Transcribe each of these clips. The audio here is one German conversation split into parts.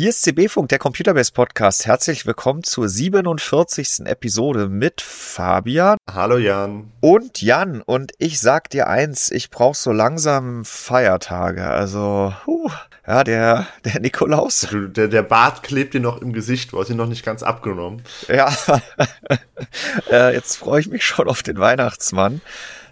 Hier ist CB Funk, der Computerbase Podcast. Herzlich willkommen zur 47. Episode mit Fabian. Hallo Jan. Und Jan. Und ich sag dir eins, ich brauch so langsam Feiertage. Also, huh, ja, der, der Nikolaus. Der, der Bart klebt dir noch im Gesicht, du hast ihn noch nicht ganz abgenommen. Ja, äh, jetzt freue ich mich schon auf den Weihnachtsmann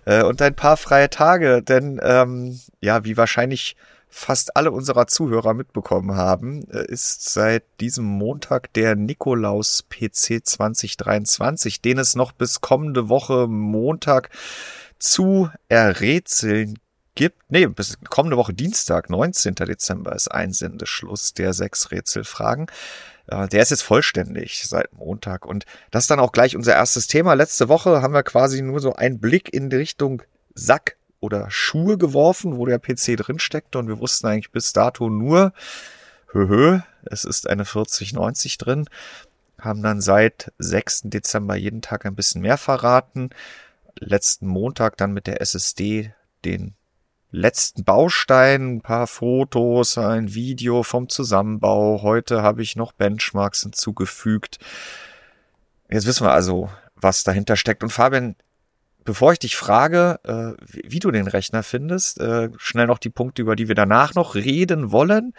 äh, und ein paar freie Tage, denn ähm, ja, wie wahrscheinlich fast alle unserer Zuhörer mitbekommen haben, äh, ist seit diesem Montag der Nikolaus PC 2023, den es noch bis kommende Woche Montag zu errätseln gibt. Nee, bis kommende Woche Dienstag, 19. Dezember ist Einsendeschluss der sechs Rätselfragen. Äh, der ist jetzt vollständig seit Montag. Und das ist dann auch gleich unser erstes Thema. Letzte Woche haben wir quasi nur so einen Blick in die Richtung Sack oder Schuhe geworfen, wo der PC drin steckte und wir wussten eigentlich bis dato nur, höhö, es ist eine 4090 drin, haben dann seit 6. Dezember jeden Tag ein bisschen mehr verraten. Letzten Montag dann mit der SSD den letzten Baustein, ein paar Fotos, ein Video vom Zusammenbau. Heute habe ich noch Benchmarks hinzugefügt. Jetzt wissen wir also, was dahinter steckt. Und Fabian, Bevor ich dich frage, äh, wie, wie, du den Rechner findest, äh, schnell noch die Punkte, über die wir danach noch reden wollen.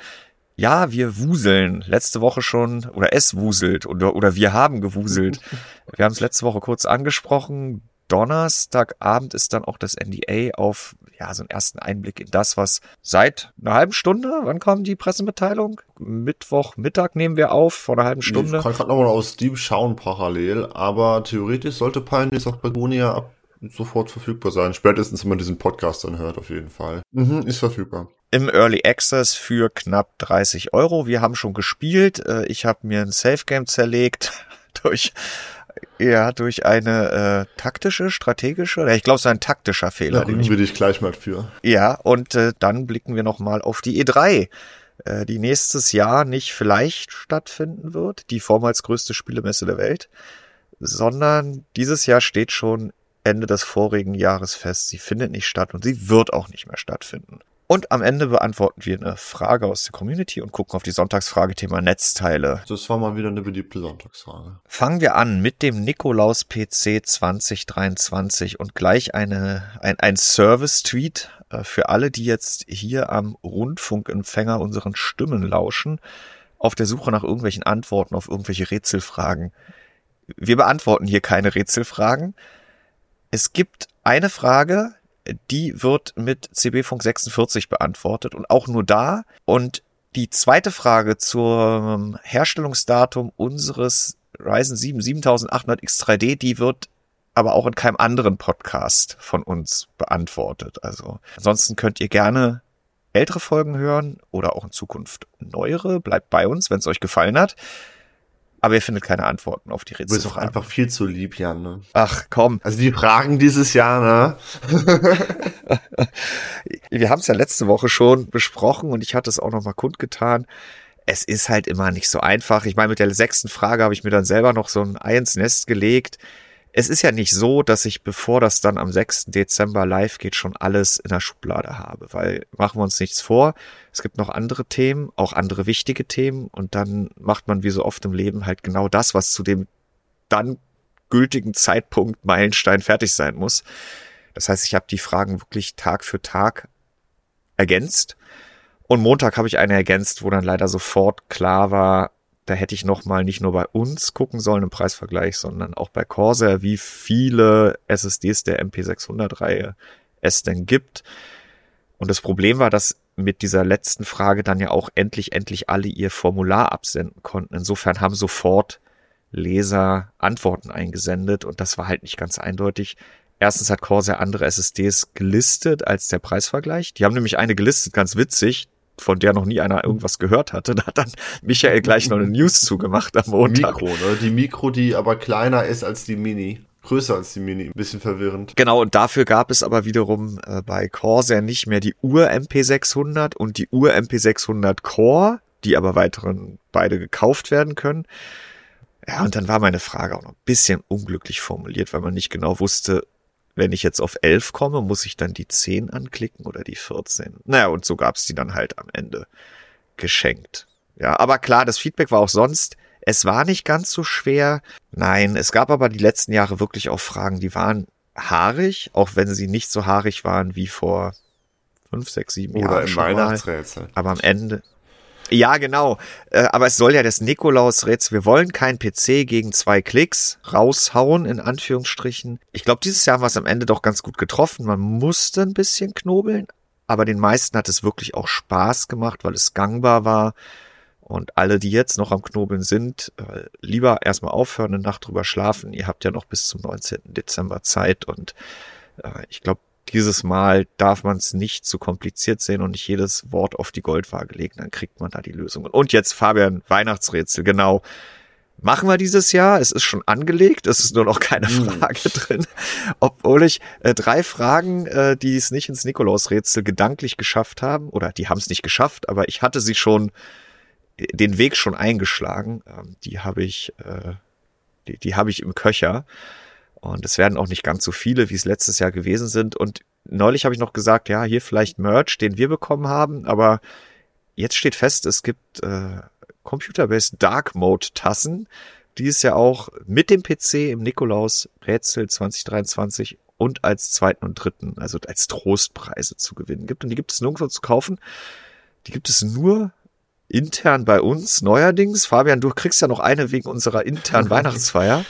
Ja, wir wuseln. Letzte Woche schon, oder es wuselt, oder, oder wir haben gewuselt. Wir haben es letzte Woche kurz angesprochen. Donnerstagabend ist dann auch das NDA auf, ja, so einen ersten Einblick in das, was seit einer halben Stunde, wann kam die Pressemitteilung? Mittwoch, Mittag nehmen wir auf, vor einer halben Stunde. Ich kann gerade nochmal aus Steam schauen parallel, aber theoretisch sollte Pioneers auch bei Gunia ab sofort verfügbar sein. Spätestens, wenn man diesen Podcast dann hört, auf jeden Fall. Mhm, ist verfügbar. Im Early Access für knapp 30 Euro. Wir haben schon gespielt. Äh, ich habe mir ein Safe Game zerlegt durch ja, durch eine äh, taktische, strategische, oder ich glaube, es ist ein taktischer Fehler. Da will ich gleich mal für. Ja, und äh, dann blicken wir nochmal auf die E3, äh, die nächstes Jahr nicht vielleicht stattfinden wird, die vormals größte Spielemesse der Welt, sondern dieses Jahr steht schon Ende des vorigen Jahres fest. Sie findet nicht statt und sie wird auch nicht mehr stattfinden. Und am Ende beantworten wir eine Frage aus der Community und gucken auf die Sonntagsfrage Thema Netzteile. Das war mal wieder eine beliebte Sonntagsfrage. Fangen wir an mit dem Nikolaus PC 2023 und gleich eine, ein, ein Service-Tweet äh, für alle, die jetzt hier am Rundfunkempfänger unseren Stimmen lauschen, auf der Suche nach irgendwelchen Antworten auf irgendwelche Rätselfragen. Wir beantworten hier keine Rätselfragen. Es gibt eine Frage, die wird mit CB Funk 46 beantwortet und auch nur da. Und die zweite Frage zum Herstellungsdatum unseres Ryzen 7 7800X3D, die wird aber auch in keinem anderen Podcast von uns beantwortet. Also ansonsten könnt ihr gerne ältere Folgen hören oder auch in Zukunft neuere. Bleibt bei uns, wenn es euch gefallen hat. Aber ihr findet keine Antworten auf die Rätsel. Du bist doch einfach viel zu lieb, Jan. Ne? Ach, komm. Also die Fragen dieses Jahr, ne? Wir haben es ja letzte Woche schon besprochen und ich hatte es auch noch mal kundgetan. Es ist halt immer nicht so einfach. Ich meine, mit der sechsten Frage habe ich mir dann selber noch so ein Ei ins Nest gelegt es ist ja nicht so, dass ich, bevor das dann am 6. Dezember live geht, schon alles in der Schublade habe, weil machen wir uns nichts vor. Es gibt noch andere Themen, auch andere wichtige Themen und dann macht man wie so oft im Leben halt genau das, was zu dem dann gültigen Zeitpunkt Meilenstein fertig sein muss. Das heißt, ich habe die Fragen wirklich Tag für Tag ergänzt. Und Montag habe ich eine ergänzt, wo dann leider sofort klar war, da hätte ich noch mal nicht nur bei uns gucken sollen im Preisvergleich, sondern auch bei Corsair, wie viele SSDs der MP600-Reihe es denn gibt. Und das Problem war, dass mit dieser letzten Frage dann ja auch endlich, endlich alle ihr Formular absenden konnten. Insofern haben sofort Leser Antworten eingesendet und das war halt nicht ganz eindeutig. Erstens hat Corsair andere SSDs gelistet als der Preisvergleich. Die haben nämlich eine gelistet, ganz witzig von der noch nie einer irgendwas gehört hatte. Da hat dann Michael gleich noch eine News zugemacht am Montag. Mikro, ne? Die Mikro, die aber kleiner ist als die Mini. Größer als die Mini, ein bisschen verwirrend. Genau, und dafür gab es aber wiederum äh, bei Corsair nicht mehr die Ur-MP600 und die Ur-MP600 Core, die aber weiteren beide gekauft werden können. Ja, und dann war meine Frage auch noch ein bisschen unglücklich formuliert, weil man nicht genau wusste, wenn ich jetzt auf 11 komme, muss ich dann die 10 anklicken oder die 14? Naja, und so gab's die dann halt am Ende geschenkt. Ja, aber klar, das Feedback war auch sonst, es war nicht ganz so schwer. Nein, es gab aber die letzten Jahre wirklich auch Fragen, die waren haarig, auch wenn sie nicht so haarig waren wie vor fünf, sechs, sieben Oder Jahren. im schon mal. Weihnachtsrätsel. Aber am Ende. Ja, genau. Äh, aber es soll ja das Nikolaus-Rätsel. Wir wollen kein PC gegen zwei Klicks raushauen, in Anführungsstrichen. Ich glaube, dieses Jahr haben wir es am Ende doch ganz gut getroffen. Man musste ein bisschen knobeln, aber den meisten hat es wirklich auch Spaß gemacht, weil es gangbar war. Und alle, die jetzt noch am Knobeln sind, äh, lieber erstmal aufhören, eine Nacht drüber schlafen. Ihr habt ja noch bis zum 19. Dezember Zeit und äh, ich glaube, dieses Mal darf man es nicht zu kompliziert sehen und nicht jedes Wort auf die Goldwaage legen, dann kriegt man da die Lösung. Und jetzt Fabian, Weihnachtsrätsel, genau. Machen wir dieses Jahr. Es ist schon angelegt, es ist nur noch keine Hm. Frage drin. Obwohl ich äh, drei Fragen, äh, die es nicht ins Nikolausrätsel gedanklich geschafft haben, oder die haben es nicht geschafft, aber ich hatte sie schon, äh, den Weg schon eingeschlagen. Ähm, die habe ich, äh, die, die habe ich im Köcher. Und es werden auch nicht ganz so viele, wie es letztes Jahr gewesen sind. Und neulich habe ich noch gesagt, ja, hier vielleicht Merch, den wir bekommen haben, aber jetzt steht fest, es gibt äh, Computer-Based Dark Mode Tassen, die es ja auch mit dem PC im Nikolaus Rätsel 2023 und als zweiten und dritten, also als Trostpreise zu gewinnen gibt. Und die gibt es nirgendwo zu kaufen. Die gibt es nur intern bei uns neuerdings. Fabian, du kriegst ja noch eine wegen unserer internen Weihnachtsfeier.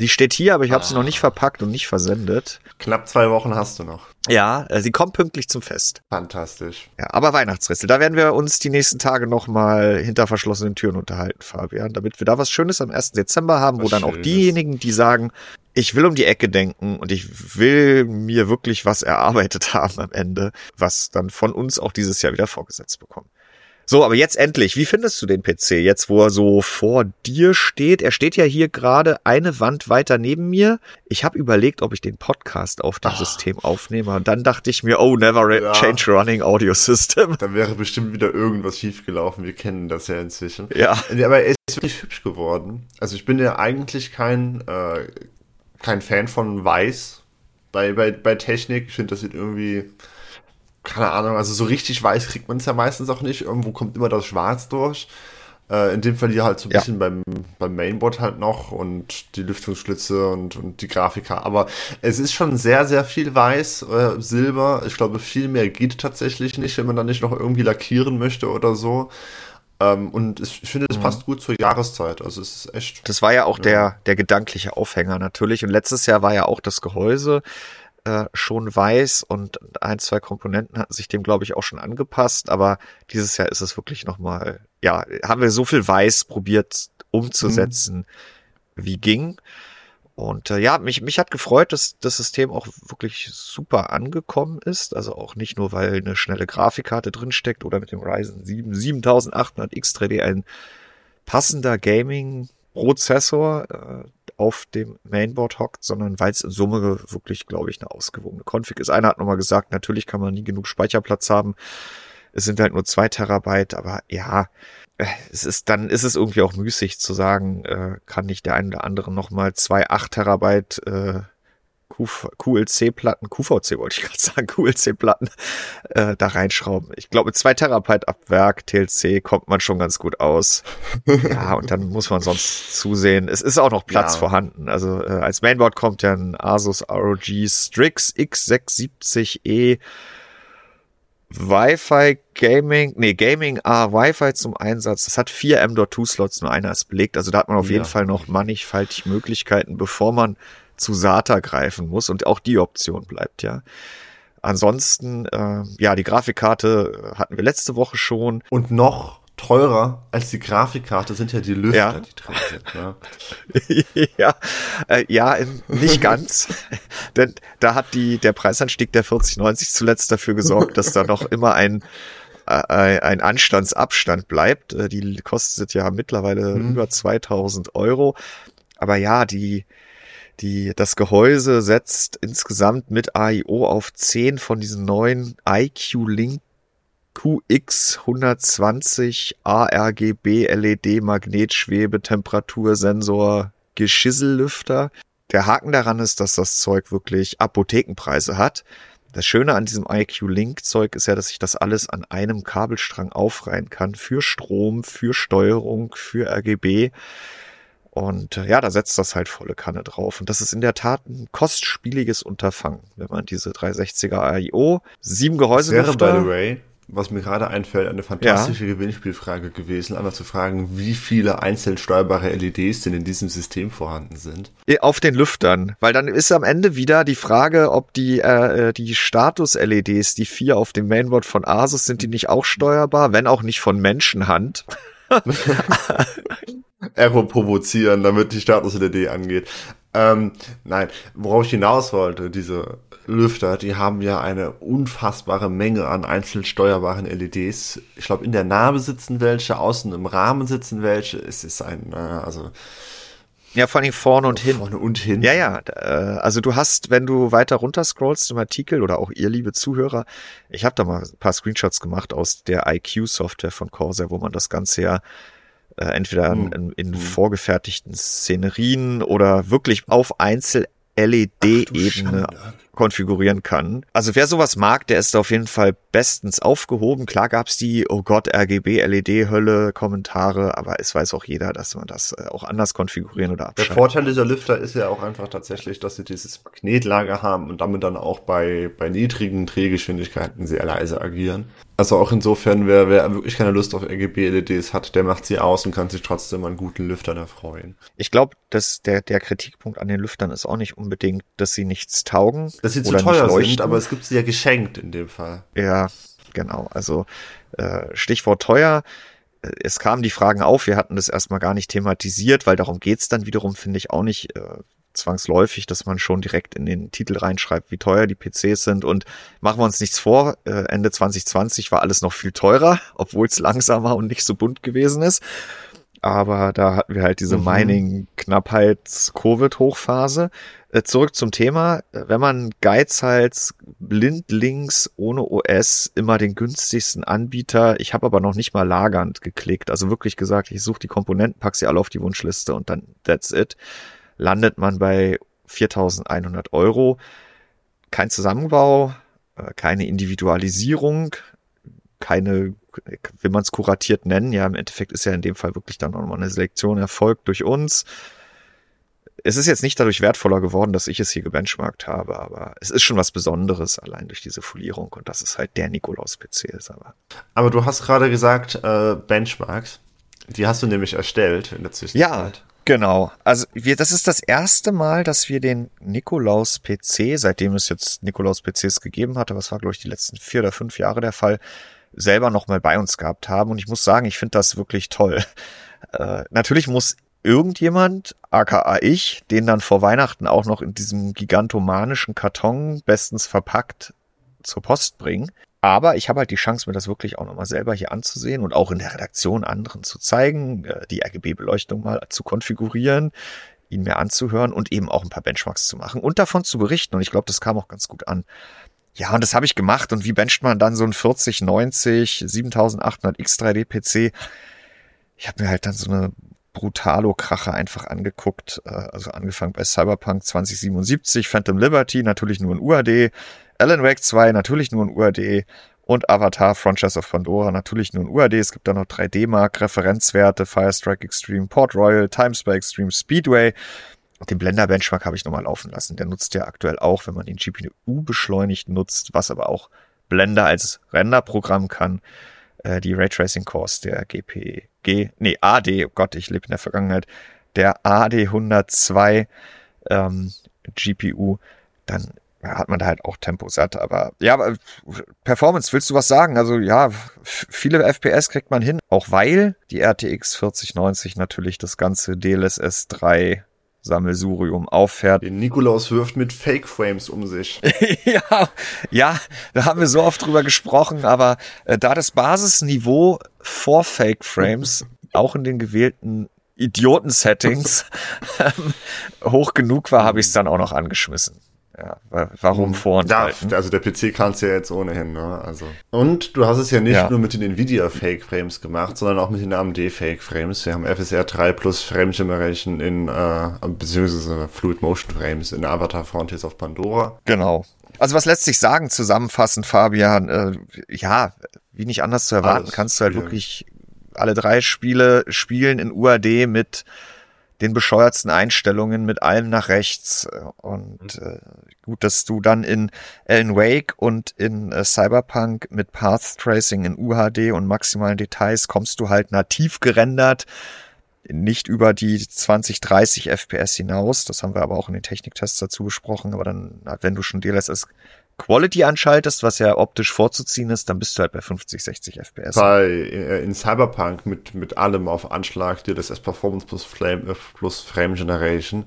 Die steht hier, aber ich habe sie noch nicht verpackt und nicht versendet. Knapp zwei Wochen hast du noch. Ja, äh, sie kommt pünktlich zum Fest. Fantastisch. Ja, aber Weihnachtsrätsel, da werden wir uns die nächsten Tage nochmal hinter verschlossenen Türen unterhalten, Fabian, damit wir da was Schönes am 1. Dezember haben, wo Was dann auch Schönes. diejenigen, die sagen, ich will um die Ecke denken und ich will mir wirklich was erarbeitet haben am Ende, was dann von uns auch dieses Jahr wieder vorgesetzt bekommen. So, aber jetzt endlich, wie findest du den PC jetzt, wo er so vor dir steht? Er steht ja hier gerade eine Wand weiter neben mir. Ich habe überlegt, ob ich den Podcast auf dem Ah. System aufnehme und dann dachte ich mir, oh, never Ja. change running audio system. Da wäre bestimmt wieder irgendwas schiefgelaufen. Wir kennen das ja inzwischen. Ja. Aber er ist wirklich hübsch geworden. Also ich bin ja eigentlich kein, äh, kein Fan von Weiß bei, bei, bei Technik. Ich finde, das sieht irgendwie, keine Ahnung, also so richtig weiß kriegt man es ja meistens auch nicht. Irgendwo kommt immer das Schwarz durch. Äh, in dem Fall hier halt so ein Ja. bisschen beim, beim Mainboard halt noch und die Lüftungsschlitze und, und die Grafika. Aber es ist schon sehr, sehr viel Weiß, äh, Silber. Ich glaube, viel mehr geht tatsächlich nicht, wenn man da nicht noch irgendwie lackieren möchte oder so. Ähm, und es, ich finde, es passt gut zur Jahreszeit. Also es ist echt. Das war ja auch der, der gedankliche Aufhänger natürlich. Und letztes Jahr war ja auch das Gehäuse äh, schon weiß und ein, zwei Komponenten hatten sich dem, glaube ich, auch schon angepasst. Aber dieses Jahr ist es wirklich nochmal, ja, haben wir so viel weiß probiert umzusetzen, wie ging. Und äh, ja, mich, mich hat gefreut, dass das System auch wirklich super angekommen ist. Also auch nicht nur, weil eine schnelle Grafikkarte drinsteckt oder mit dem Ryzen 7 7800 X3D ein passender Gaming-Prozessor äh, auf dem Mainboard hockt, sondern weil es in Summe wirklich, glaube ich, eine ausgewogene Config ist. Einer hat nochmal gesagt, natürlich kann man nie genug Speicherplatz haben. Es sind halt nur zwei Terabyte, aber ja, äh, es ist, dann ist es irgendwie auch müßig zu sagen, äh, kann nicht der ein oder andere nochmal zwei 8 Terabyte äh, QLC-Platten, QVC wollte ich gerade sagen, QLC-Platten äh, da reinschrauben. Ich glaube, mit zwei Terabyte ab Werk, TLC, kommt man schon ganz gut aus. ja, und dann muss man sonst zusehen. Es ist auch noch Platz Ja. vorhanden. Also äh, als Mainboard kommt ja ein Asus ROG Strix X670E Wi-Fi Gaming, nee, Gaming A Wi-Fi zum Einsatz. Das hat vier M.2 Slots, nur einer ist belegt. Also da hat man auf jeden Ja. Fall noch mannigfaltig Möglichkeiten, bevor man zu SATA greifen muss. Und auch die Option bleibt ja. Ansonsten, äh, ja, die Grafikkarte hatten wir letzte Woche schon. Und noch teurer als die Grafikkarte sind ja die Lüfter, Ja. die drin sind. Ne? ja, äh, ja, ähm, nicht ganz. Denn da hat die, der Preisanstieg der 4090 zuletzt dafür gesorgt, dass da noch immer ein, äh, ein Anstandsabstand bleibt. Äh, Die kostet ja mittlerweile Mhm. über 2000 Euro. Aber ja, die, die, das Gehäuse setzt insgesamt mit AIO auf 10 von diesen neuen IQ Link QX 120 ARGB LED Magnetschwebe Temperatursensor Geschissellüfter. Der Haken daran ist, dass das Zeug wirklich Apothekenpreise hat. Das Schöne an diesem IQ-Link-Zeug ist ja, dass ich das alles an einem Kabelstrang aufreihen kann. Für Strom, für Steuerung, für RGB. Und äh, ja, da setzt das halt volle Kanne drauf. Und das ist in der Tat ein kostspieliges Unterfangen, wenn man diese 360er AIO, sieben Gehäuse. Wäre, by the way, was mir gerade einfällt, eine fantastische ja. Gewinnspielfrage gewesen, einmal zu fragen, wie viele einzeln steuerbare LEDs denn in diesem System vorhanden sind. Auf den Lüftern, weil dann ist am Ende wieder die Frage, ob die, äh, die Status-LEDs, die vier auf dem Mainboard von Asus, sind die nicht auch steuerbar, wenn auch nicht von Menschenhand. Error provozieren, damit die Status-LED angeht. Ähm, nein, worauf ich hinaus wollte, diese Lüfter, die haben ja eine unfassbare Menge an einzeln steuerbaren LEDs. Ich glaube, in der Narbe sitzen welche, außen im Rahmen sitzen welche. Es ist ein, äh, also. Ja, vor allem vorne und hin. Vorne und hin. Ja, ja. Äh, also du hast, wenn du weiter runter scrollst im Artikel oder auch ihr, liebe Zuhörer, ich habe da mal ein paar Screenshots gemacht aus der IQ-Software von Corsair, wo man das Ganze ja äh, entweder in, in, in mhm. vorgefertigten Szenerien oder wirklich auf Einzel LED-Ebene konfigurieren kann. Also wer sowas mag, der ist auf jeden Fall bestens aufgehoben. Klar gab's die, oh Gott, RGB, LED-Hölle, Kommentare, aber es weiß auch jeder, dass man das äh, auch anders konfigurieren oder abschalten. Der Vorteil dieser Lüfter ist ja auch einfach tatsächlich, dass sie dieses Magnetlager haben und damit dann auch bei, bei niedrigen Drehgeschwindigkeiten sehr leise agieren. Also auch insofern, wer, wer wirklich keine Lust auf RGB-LEDs hat, der macht sie aus und kann sich trotzdem an guten Lüftern erfreuen. Ich glaube, dass der, der Kritikpunkt an den Lüftern ist auch nicht unbedingt, dass sie nichts taugen. Dass sie zu teuer sind, aber es gibt sie ja geschenkt in dem Fall. Ja, genau. Also äh, Stichwort teuer. Äh, es kamen die Fragen auf, wir hatten das erstmal gar nicht thematisiert, weil darum geht's dann wiederum, finde ich, auch nicht. Zwangsläufig, dass man schon direkt in den Titel reinschreibt, wie teuer die PCs sind. Und machen wir uns nichts vor, äh, Ende 2020 war alles noch viel teurer, obwohl es langsamer und nicht so bunt gewesen ist. Aber da hatten wir halt diese mhm. Mining-Knappheits-Covid-Hochphase. Äh, zurück zum Thema. Wenn man geizhals blindlings ohne OS immer den günstigsten Anbieter, ich habe aber noch nicht mal lagernd geklickt, also wirklich gesagt, ich suche die Komponenten, pack sie alle auf die Wunschliste und dann that's it landet man bei 4100 Euro. Kein Zusammenbau, äh, keine Individualisierung, keine, will man es kuratiert nennen, ja, im Endeffekt ist ja in dem Fall wirklich dann nochmal eine Selektion erfolgt durch uns. Es ist jetzt nicht dadurch wertvoller geworden, dass ich es hier gebenchmarkt habe, aber es ist schon was Besonderes, allein durch diese Folierung und dass es halt der Nikolaus-PC ist. Aber. aber du hast gerade gesagt, äh, Benchmarks. Die hast du nämlich erstellt in der Zwischenzeit. Ja, Genau. Also wir, das ist das erste Mal, dass wir den Nikolaus PC, seitdem es jetzt Nikolaus PCs gegeben hat, aber es war glaube ich die letzten vier oder fünf Jahre der Fall, selber nochmal bei uns gehabt haben. Und ich muss sagen, ich finde das wirklich toll. Äh, natürlich muss irgendjemand, aka ich, den dann vor Weihnachten auch noch in diesem gigantomanischen Karton bestens verpackt zur Post bringen. Aber ich habe halt die Chance, mir das wirklich auch nochmal selber hier anzusehen und auch in der Redaktion anderen zu zeigen, äh, die RGB-Beleuchtung mal zu konfigurieren, ihn mir anzuhören und eben auch ein paar Benchmarks zu machen und davon zu berichten. Und ich glaube, das kam auch ganz gut an. Ja, und das habe ich gemacht. Und wie bencht man dann so ein 4090 7800 X3D PC? Ich habe mir halt dann so eine Brutalo-Krache einfach angeguckt. Äh, also angefangen bei Cyberpunk 2077, Phantom Liberty, natürlich nur in UAD, Alan Wake 2 natürlich nur in UAD und Avatar Frontiers of Pandora natürlich nur in UAD. Es gibt da noch 3D-Mark, Referenzwerte, Firestrike Extreme, Port Royal, Times by Extreme, Speedway. Den Blender Benchmark habe ich nochmal laufen lassen. Der nutzt ja aktuell auch, wenn man den GPU beschleunigt nutzt, was aber auch Blender als Renderprogramm kann. Äh, die Raytracing Cores der GPG, nee, AD, oh Gott, ich lebe in der Vergangenheit, der AD 102 ähm, GPU, dann hat man da halt auch Tempo satt. Aber ja, Performance, willst du was sagen? Also ja, viele FPS kriegt man hin, auch weil die RTX 4090 natürlich das ganze DLSS 3 Sammelsurium auffährt. Den Nikolaus wirft mit Fake Frames um sich. ja, ja, da haben wir so oft drüber gesprochen, aber äh, da das Basisniveau vor Fake Frames auch in den gewählten Idioten-Settings ähm, hoch genug war, habe ich es dann auch noch angeschmissen. Ja, warum vorenthalten? Ja, also der PC kann es ja jetzt ohnehin, ne? Also. Und du hast es ja nicht ja. nur mit den Nvidia Fake Frames gemacht, sondern auch mit den AMD Fake Frames. Wir haben FSR 3 plus Frame Generation in, äh, beziehungsweise Fluid Motion Frames in Avatar Frontiers of Pandora. Genau. Also was lässt sich sagen, zusammenfassend, Fabian? Äh, ja, wie nicht anders zu erwarten, Alles kannst du halt wirklich alle drei Spiele spielen in UAD mit den bescheuertsten Einstellungen mit allem nach rechts. Und mhm. äh, gut, dass du dann in Alan Wake und in äh, Cyberpunk mit Path Tracing in UHD und maximalen Details kommst du halt nativ gerendert, nicht über die 20, 30 FPS hinaus. Das haben wir aber auch in den Techniktests dazu besprochen. Aber dann, wenn du schon DLSS Quality anschaltest, was ja optisch vorzuziehen ist, dann bist du halt bei 50, 60 FPS. Bei äh, in Cyberpunk mit mit allem auf Anschlag, dir das S Performance plus Flame äh, plus Frame Generation.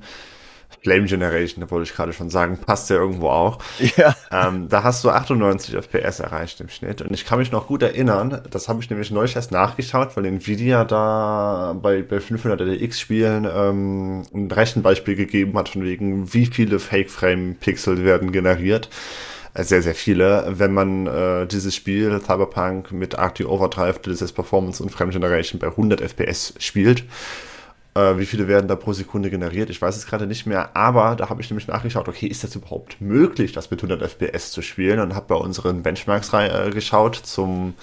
Flame Generation, da wollte ich gerade schon sagen, passt ja irgendwo auch. Ja. Ähm, da hast du 98 FPS erreicht im Schnitt. Und ich kann mich noch gut erinnern, das habe ich nämlich neulich erst nachgeschaut, weil Nvidia da bei, bei 500 DX Spielen ähm, ein Rechenbeispiel gegeben hat, von wegen, wie viele Fake Frame Pixel werden generiert sehr, sehr viele. Wenn man äh, dieses Spiel Cyberpunk mit RT Overdrive, DLSS Performance und Frame Generation bei 100 FPS spielt, äh, wie viele werden da pro Sekunde generiert? Ich weiß es gerade nicht mehr, aber da habe ich nämlich nachgeschaut, okay, ist das überhaupt möglich, das mit 100 FPS zu spielen? Und habe bei unseren Benchmarks rein, äh, geschaut zum,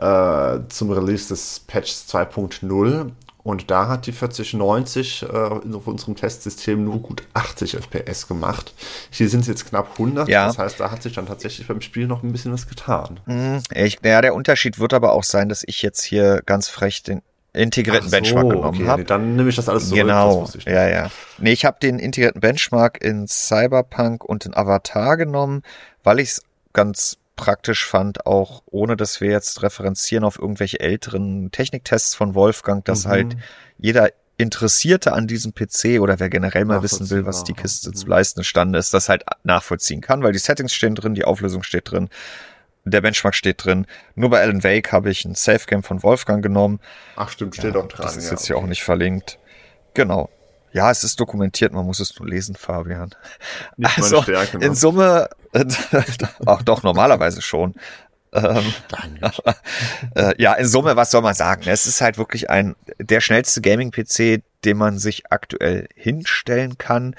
äh, zum Release des Patches 2.0 und da hat die 4090 äh, auf unserem Testsystem nur gut 80 FPS gemacht. Hier sind es jetzt knapp 100. Ja. Das heißt, da hat sich dann tatsächlich beim Spiel noch ein bisschen was getan. Mhm, ich, ja, der Unterschied wird aber auch sein, dass ich jetzt hier ganz frech den integrierten so, Benchmark genommen okay, habe. Nee, dann nehme ich das alles zurück. Genau, ja, ja. Nee, ich habe den integrierten Benchmark in Cyberpunk und in Avatar genommen, weil ich es ganz praktisch fand, auch ohne dass wir jetzt referenzieren auf irgendwelche älteren Techniktests von Wolfgang, dass mhm. halt jeder Interessierte an diesem PC oder wer generell mal wissen will, was die Kiste mhm. zu leisten stande ist, das halt nachvollziehen kann, weil die Settings stehen drin, die Auflösung steht drin, der Benchmark steht drin. Nur bei Alan Wake habe ich ein Safe Game von Wolfgang genommen. Ach stimmt, steht ja, auch dran. Das ist ja, jetzt okay. hier auch nicht verlinkt. Genau. Ja, es ist dokumentiert, man muss es nur lesen, Fabian. Nicht also Stärke, ne? in Summe, auch doch normalerweise schon. Ähm, äh, ja, in Summe, was soll man sagen? Es ist halt wirklich ein der schnellste Gaming-PC, den man sich aktuell hinstellen kann.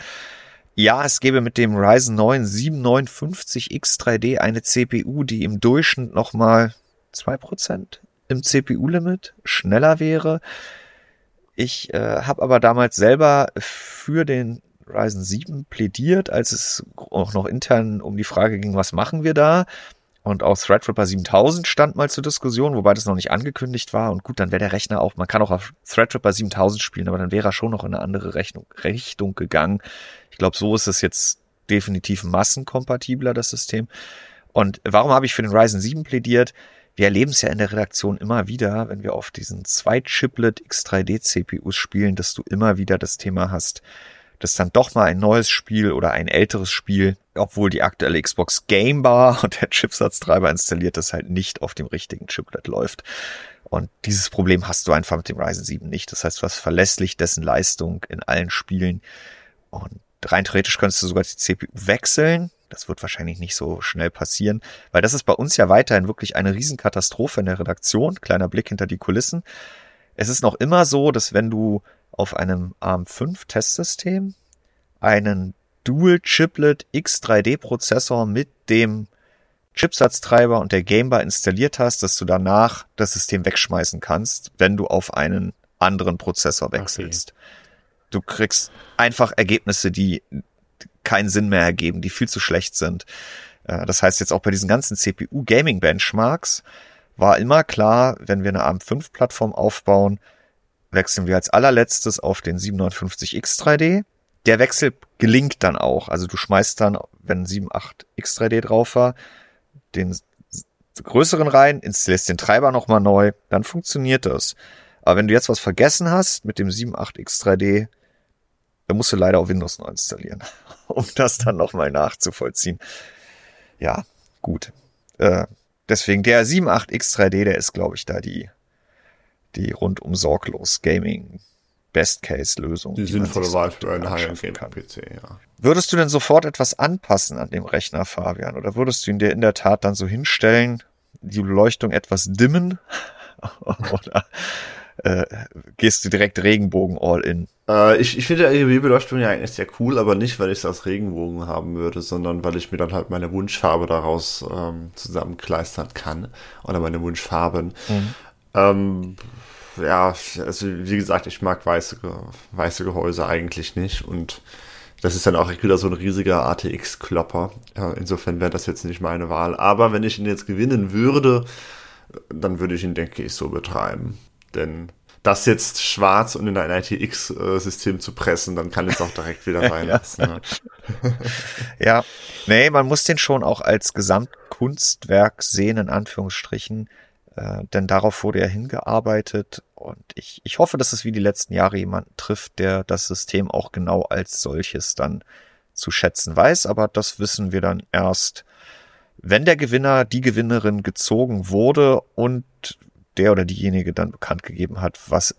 Ja, es gäbe mit dem Ryzen 9 759X3D eine CPU, die im Durchschnitt nochmal zwei Prozent im CPU-Limit schneller wäre. Ich äh, habe aber damals selber für den Ryzen 7 plädiert, als es auch noch intern um die Frage ging, was machen wir da? Und auch Threadripper 7000 stand mal zur Diskussion, wobei das noch nicht angekündigt war. Und gut, dann wäre der Rechner auch, man kann auch auf Threadripper 7000 spielen, aber dann wäre er schon noch in eine andere Rechnung, Richtung gegangen. Ich glaube, so ist es jetzt definitiv massenkompatibler, das System. Und warum habe ich für den Ryzen 7 plädiert? Wir erleben es ja in der Redaktion immer wieder, wenn wir auf diesen zwei Chiplet X3D CPUs spielen, dass du immer wieder das Thema hast, dass dann doch mal ein neues Spiel oder ein älteres Spiel, obwohl die aktuelle Xbox Game Bar und der Chipsatztreiber installiert das halt nicht auf dem richtigen Chiplet läuft. Und dieses Problem hast du einfach mit dem Ryzen 7 nicht. Das heißt, du hast verlässlich dessen Leistung in allen Spielen. Und rein theoretisch könntest du sogar die CPU wechseln das wird wahrscheinlich nicht so schnell passieren, weil das ist bei uns ja weiterhin wirklich eine Riesenkatastrophe in der Redaktion. Kleiner Blick hinter die Kulissen. Es ist noch immer so, dass wenn du auf einem ARM5 Testsystem einen Dual Chiplet X3D Prozessor mit dem Chipsatztreiber und der Gamebar installiert hast, dass du danach das System wegschmeißen kannst, wenn du auf einen anderen Prozessor wechselst. Okay. Du kriegst einfach Ergebnisse, die keinen Sinn mehr ergeben, die viel zu schlecht sind. Äh, das heißt jetzt auch bei diesen ganzen CPU-Gaming-Benchmarks war immer klar, wenn wir eine ARM5-Plattform aufbauen, wechseln wir als allerletztes auf den 759X3D. Der Wechsel gelingt dann auch. Also du schmeißt dann, wenn 78X3D drauf war, den größeren rein, installierst den Treiber nochmal neu, dann funktioniert das. Aber wenn du jetzt was vergessen hast mit dem 78X3D, dann musst du leider auch Windows neu installieren. um das dann nochmal nachzuvollziehen. Ja, gut. Äh, deswegen der 78X3D, der ist, glaube ich, da die, die rundum sorglos Gaming Best-Case-Lösung. Die, die sinnvolle Wahl für einen High-End-PC, ja. Würdest du denn sofort etwas anpassen an dem Rechner, Fabian? Oder würdest du ihn dir in der Tat dann so hinstellen, die Beleuchtung etwas dimmen? Oder äh, gehst du direkt Regenbogen all in? Äh, ich ich finde RGB-Beleuchtung ja eigentlich sehr cool, aber nicht, weil ich es als Regenbogen haben würde, sondern weil ich mir dann halt meine Wunschfarbe daraus ähm, zusammenkleistern kann. Oder meine Wunschfarben. Mhm. Ähm, ja, also wie gesagt, ich mag weiße, weiße Gehäuse eigentlich nicht und das ist dann auch wieder so ein riesiger ATX-Klopper. Ja, insofern wäre das jetzt nicht meine Wahl. Aber wenn ich ihn jetzt gewinnen würde, dann würde ich ihn, denke ich, so betreiben. Denn das jetzt schwarz und in ein ITX-System zu pressen, dann kann es auch direkt wieder reinlassen. ja. Ne? ja, nee, man muss den schon auch als Gesamtkunstwerk sehen, in Anführungsstrichen. Äh, denn darauf wurde ja hingearbeitet und ich, ich hoffe, dass es wie die letzten Jahre jemanden trifft, der das System auch genau als solches dann zu schätzen weiß. Aber das wissen wir dann erst, wenn der Gewinner, die Gewinnerin gezogen wurde und der oder diejenige dann bekannt gegeben hat, was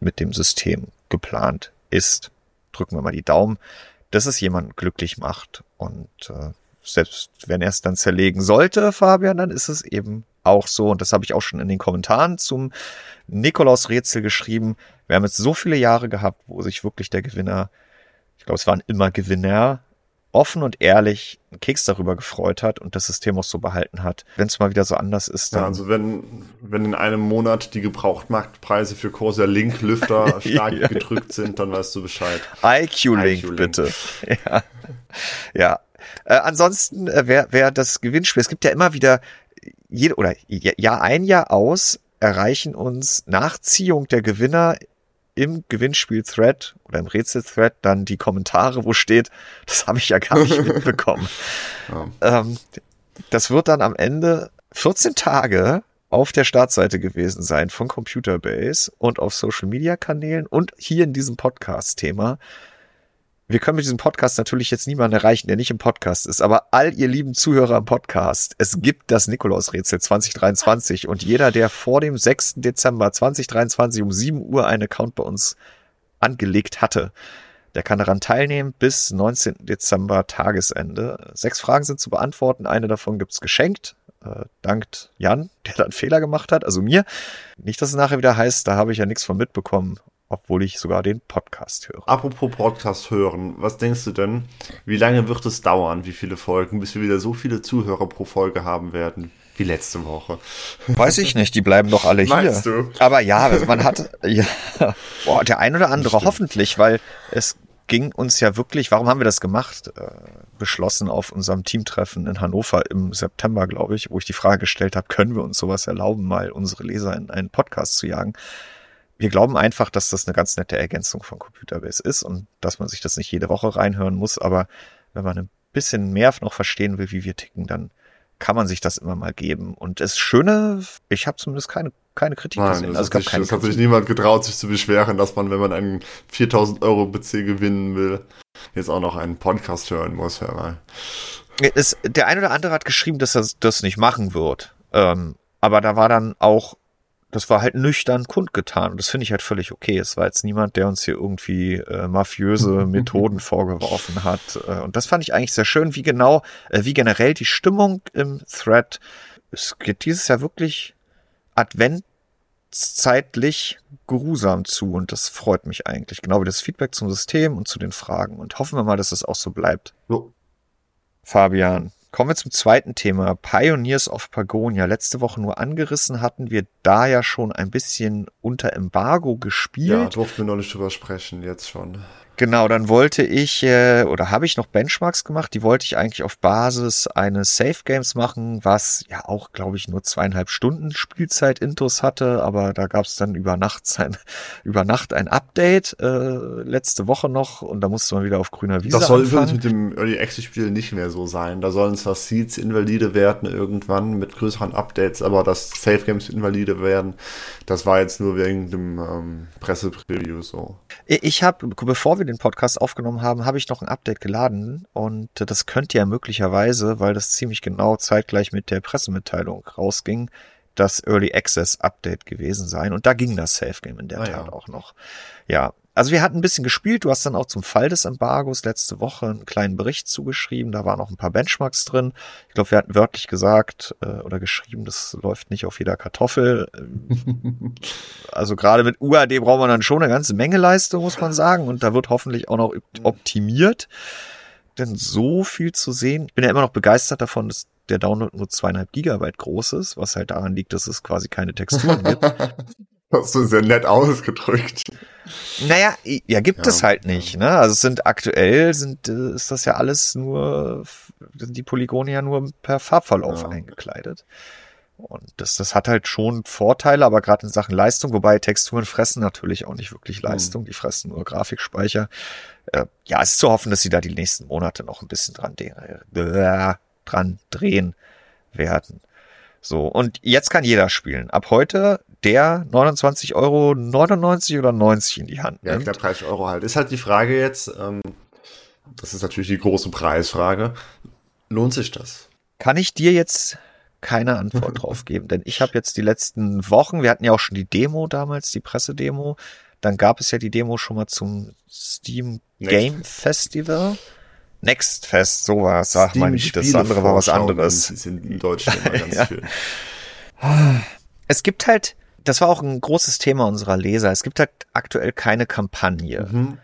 mit dem System geplant ist. Drücken wir mal die Daumen, dass es jemanden glücklich macht. Und äh, selbst wenn er es dann zerlegen sollte, Fabian, dann ist es eben auch so. Und das habe ich auch schon in den Kommentaren zum Nikolaus-Rätsel geschrieben. Wir haben jetzt so viele Jahre gehabt, wo sich wirklich der Gewinner, ich glaube, es waren immer Gewinner, offen und ehrlich einen Keks darüber gefreut hat und das System auch so behalten hat. Wenn es mal wieder so anders ist, dann. Ja, also wenn, wenn in einem Monat die Gebrauchtmarktpreise für Corsair Link Lüfter stark ja. gedrückt sind, dann weißt du Bescheid. IQ-Link, IQ bitte. Ja. ja. Äh, ansonsten, äh, wer, wer das Gewinnspiel, es gibt ja immer wieder, jede, oder Jahr ein, Jahr aus, erreichen uns Nachziehung der Gewinner im Gewinnspiel-Thread oder im Rätsel-Thread dann die Kommentare, wo steht, das habe ich ja gar nicht mitbekommen. ja. ähm, das wird dann am Ende 14 Tage auf der Startseite gewesen sein von Computerbase und auf Social Media Kanälen und hier in diesem Podcast-Thema wir können mit diesem Podcast natürlich jetzt niemanden erreichen, der nicht im Podcast ist, aber all ihr lieben Zuhörer im Podcast, es gibt das Nikolausrätsel 2023 und jeder, der vor dem 6. Dezember 2023 um 7 Uhr einen Account bei uns angelegt hatte, der kann daran teilnehmen bis 19. Dezember Tagesende. Sechs Fragen sind zu beantworten, eine davon gibt's geschenkt. Äh, dankt Jan, der da einen Fehler gemacht hat, also mir. Nicht, dass es nachher wieder heißt, da habe ich ja nichts von mitbekommen obwohl ich sogar den Podcast höre. Apropos Podcast hören, was denkst du denn? Wie lange wird es dauern, wie viele Folgen, bis wir wieder so viele Zuhörer pro Folge haben werden? Wie letzte Woche. Weiß ich nicht, die bleiben doch alle hier. Meinst du? Aber ja, also man hat, ja, boah, der ein oder andere hoffentlich, weil es ging uns ja wirklich, warum haben wir das gemacht? Äh, beschlossen auf unserem Teamtreffen in Hannover im September, glaube ich, wo ich die Frage gestellt habe, können wir uns sowas erlauben, mal unsere Leser in einen Podcast zu jagen? Wir glauben einfach, dass das eine ganz nette Ergänzung von Computerbase ist und dass man sich das nicht jede Woche reinhören muss. Aber wenn man ein bisschen mehr noch verstehen will, wie wir ticken, dann kann man sich das immer mal geben. Und das Schöne, ich habe zumindest keine, keine Kritik Nein, gesehen. Also es, sich, es hat sich niemand getraut, sich zu beschweren, dass man, wenn man einen 4000 Euro PC gewinnen will, jetzt auch noch einen Podcast hören muss. Hör mal. Es, der eine oder andere hat geschrieben, dass er das nicht machen wird. Ähm, aber da war dann auch das war halt nüchtern kundgetan. Und das finde ich halt völlig okay. Es war jetzt niemand, der uns hier irgendwie äh, mafiöse Methoden vorgeworfen hat. Äh, und das fand ich eigentlich sehr schön, wie genau, äh, wie generell die Stimmung im Thread. Es geht dieses Jahr wirklich adventszeitlich geruhsam zu. Und das freut mich eigentlich. Genau wie das Feedback zum System und zu den Fragen. Und hoffen wir mal, dass es auch so bleibt. So. Fabian, Kommen wir zum zweiten Thema. Pioneers of Pagonia. Letzte Woche nur angerissen hatten wir da ja schon ein bisschen unter Embargo gespielt. Ja, durften wir noch nicht drüber sprechen, jetzt schon. Genau, dann wollte ich äh, oder habe ich noch Benchmarks gemacht. Die wollte ich eigentlich auf Basis eines Safe Games machen, was ja auch, glaube ich, nur zweieinhalb Stunden Spielzeit Intus hatte, aber da gab es dann über Nacht ein, über Nacht ein Update äh, letzte Woche noch und da musste man wieder auf grüner Wiese Das soll übrigens mit dem Early Access Spiel nicht mehr so sein. Da sollen zwar Seeds invalide werden irgendwann mit größeren Updates, aber dass Safe Games invalide werden, das war jetzt nur wegen dem ähm, Pressepreview so. Ich habe, bevor wir den Podcast aufgenommen haben, habe ich noch ein Update geladen und das könnte ja möglicherweise, weil das ziemlich genau zeitgleich mit der Pressemitteilung rausging, das Early Access Update gewesen sein und da ging das Safe Game in der ah, Tat ja. auch noch. Ja, also wir hatten ein bisschen gespielt. Du hast dann auch zum Fall des Embargos letzte Woche einen kleinen Bericht zugeschrieben. Da waren auch ein paar Benchmarks drin. Ich glaube, wir hatten wörtlich gesagt äh, oder geschrieben, das läuft nicht auf jeder Kartoffel. also gerade mit UAD braucht man dann schon eine ganze Menge Leistung, muss man sagen. Und da wird hoffentlich auch noch optimiert. Denn so viel zu sehen. Ich bin ja immer noch begeistert davon, dass der Download nur zweieinhalb Gigabyte groß ist, was halt daran liegt, dass es quasi keine Texturen gibt. Hast du sehr nett ausgedrückt. Naja, ja, gibt ja, es halt nicht. Ne? Also es sind aktuell sind äh, ist das ja alles nur sind die Polygone ja nur per Farbverlauf ja. eingekleidet. Und das, das hat halt schon Vorteile, aber gerade in Sachen Leistung, wobei Texturen fressen natürlich auch nicht wirklich hm. Leistung, mhm. die fressen nur Grafikspeicher. Äh, ja, es ist zu hoffen, dass sie da die nächsten Monate noch ein bisschen dran, äh, dran drehen werden. So, und jetzt kann jeder spielen. Ab heute der 29 Euro 99 oder 90 in die Hand nimmt. Ja, knapp 30 Euro halt. Ist halt die Frage jetzt, ähm, das ist natürlich die große Preisfrage, lohnt sich das? Kann ich dir jetzt keine Antwort drauf geben, denn ich habe jetzt die letzten Wochen, wir hatten ja auch schon die Demo damals, die Pressedemo, dann gab es ja die Demo schon mal zum Steam Next. Game Festival. Next Fest, sowas, sag mal nicht, das andere war was anderes. Sind in Deutschland immer ganz ja. schön. Es gibt halt, das war auch ein großes Thema unserer Leser, es gibt halt aktuell keine Kampagne. Mhm.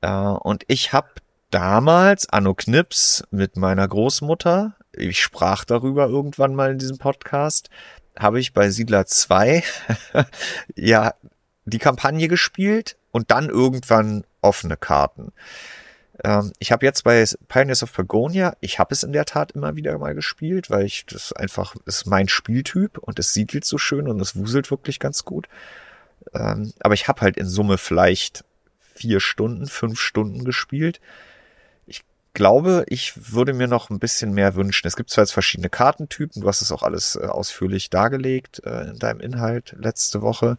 Äh, und ich habe damals, Anno Knips, mit meiner Großmutter, ich sprach darüber irgendwann mal in diesem Podcast, habe ich bei Siedler 2 ja die Kampagne gespielt und dann irgendwann offene Karten. Ähm, ich habe jetzt bei Pioneers of Pagonia, ich habe es in der Tat immer wieder mal gespielt, weil ich das einfach ist mein Spieltyp und es siedelt so schön und es wuselt wirklich ganz gut. Ähm, aber ich habe halt in Summe vielleicht vier Stunden, fünf Stunden gespielt. Ich glaube, ich würde mir noch ein bisschen mehr wünschen. Es gibt zwar jetzt verschiedene Kartentypen, du hast es auch alles äh, ausführlich dargelegt äh, in deinem Inhalt letzte Woche.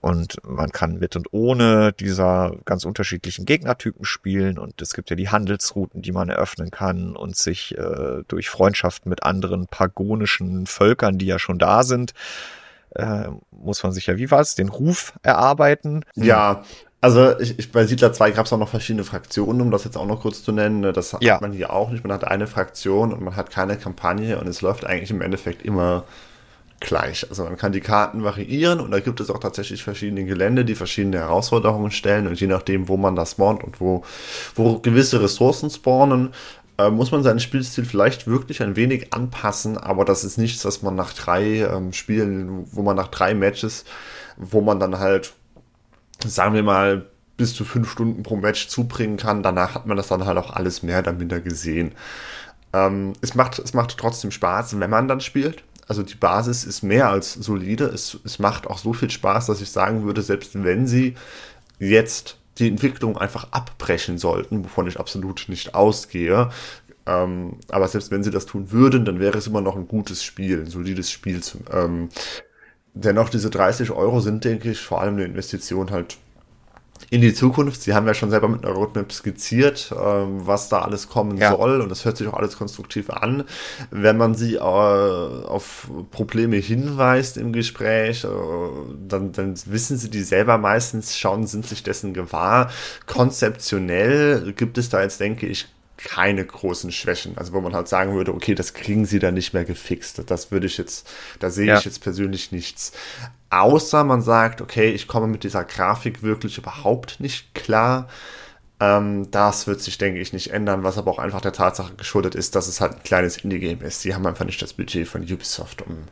Und man kann mit und ohne dieser ganz unterschiedlichen Gegnertypen spielen. Und es gibt ja die Handelsrouten, die man eröffnen kann und sich äh, durch Freundschaften mit anderen pagonischen Völkern, die ja schon da sind, äh, muss man sich ja, wie war es, den Ruf erarbeiten. Ja, also ich, ich, bei Siedler 2 gab es auch noch verschiedene Fraktionen, um das jetzt auch noch kurz zu nennen. Das hat ja. man hier auch nicht. Man hat eine Fraktion und man hat keine Kampagne und es läuft eigentlich im Endeffekt immer gleich. Also man kann die Karten variieren und da gibt es auch tatsächlich verschiedene Gelände, die verschiedene Herausforderungen stellen und je nachdem, wo man das spawnt und wo, wo gewisse Ressourcen spawnen, äh, muss man seinen Spielstil vielleicht wirklich ein wenig anpassen, aber das ist nichts, was man nach drei ähm, Spielen, wo man nach drei Matches, wo man dann halt, sagen wir mal, bis zu fünf Stunden pro Match zubringen kann. Danach hat man das dann halt auch alles mehr oder minder gesehen. Ähm, es, macht, es macht trotzdem Spaß, wenn man dann spielt. Also die Basis ist mehr als solide. Es, es macht auch so viel Spaß, dass ich sagen würde, selbst wenn sie jetzt die Entwicklung einfach abbrechen sollten, wovon ich absolut nicht ausgehe, ähm, aber selbst wenn sie das tun würden, dann wäre es immer noch ein gutes Spiel, ein solides Spiel. Zum, ähm, dennoch, diese 30 Euro sind, denke ich, vor allem eine Investition halt in die Zukunft. Sie haben ja schon selber mit einer Roadmap skizziert, ähm, was da alles kommen ja. soll und das hört sich auch alles konstruktiv an. Wenn man sie äh, auf Probleme hinweist im Gespräch, äh, dann, dann wissen sie die selber meistens schon, sind sich dessen gewahr. Konzeptionell gibt es da jetzt, denke ich, keine großen Schwächen. Also wo man halt sagen würde, okay, das kriegen sie dann nicht mehr gefixt. Das würde ich jetzt, da sehe ja. ich jetzt persönlich nichts. Außer man sagt, okay, ich komme mit dieser Grafik wirklich überhaupt nicht klar. Ähm, das wird sich, denke ich, nicht ändern, was aber auch einfach der Tatsache geschuldet ist, dass es halt ein kleines Indie-Game ist. Sie haben einfach nicht das Budget von Ubisoft, um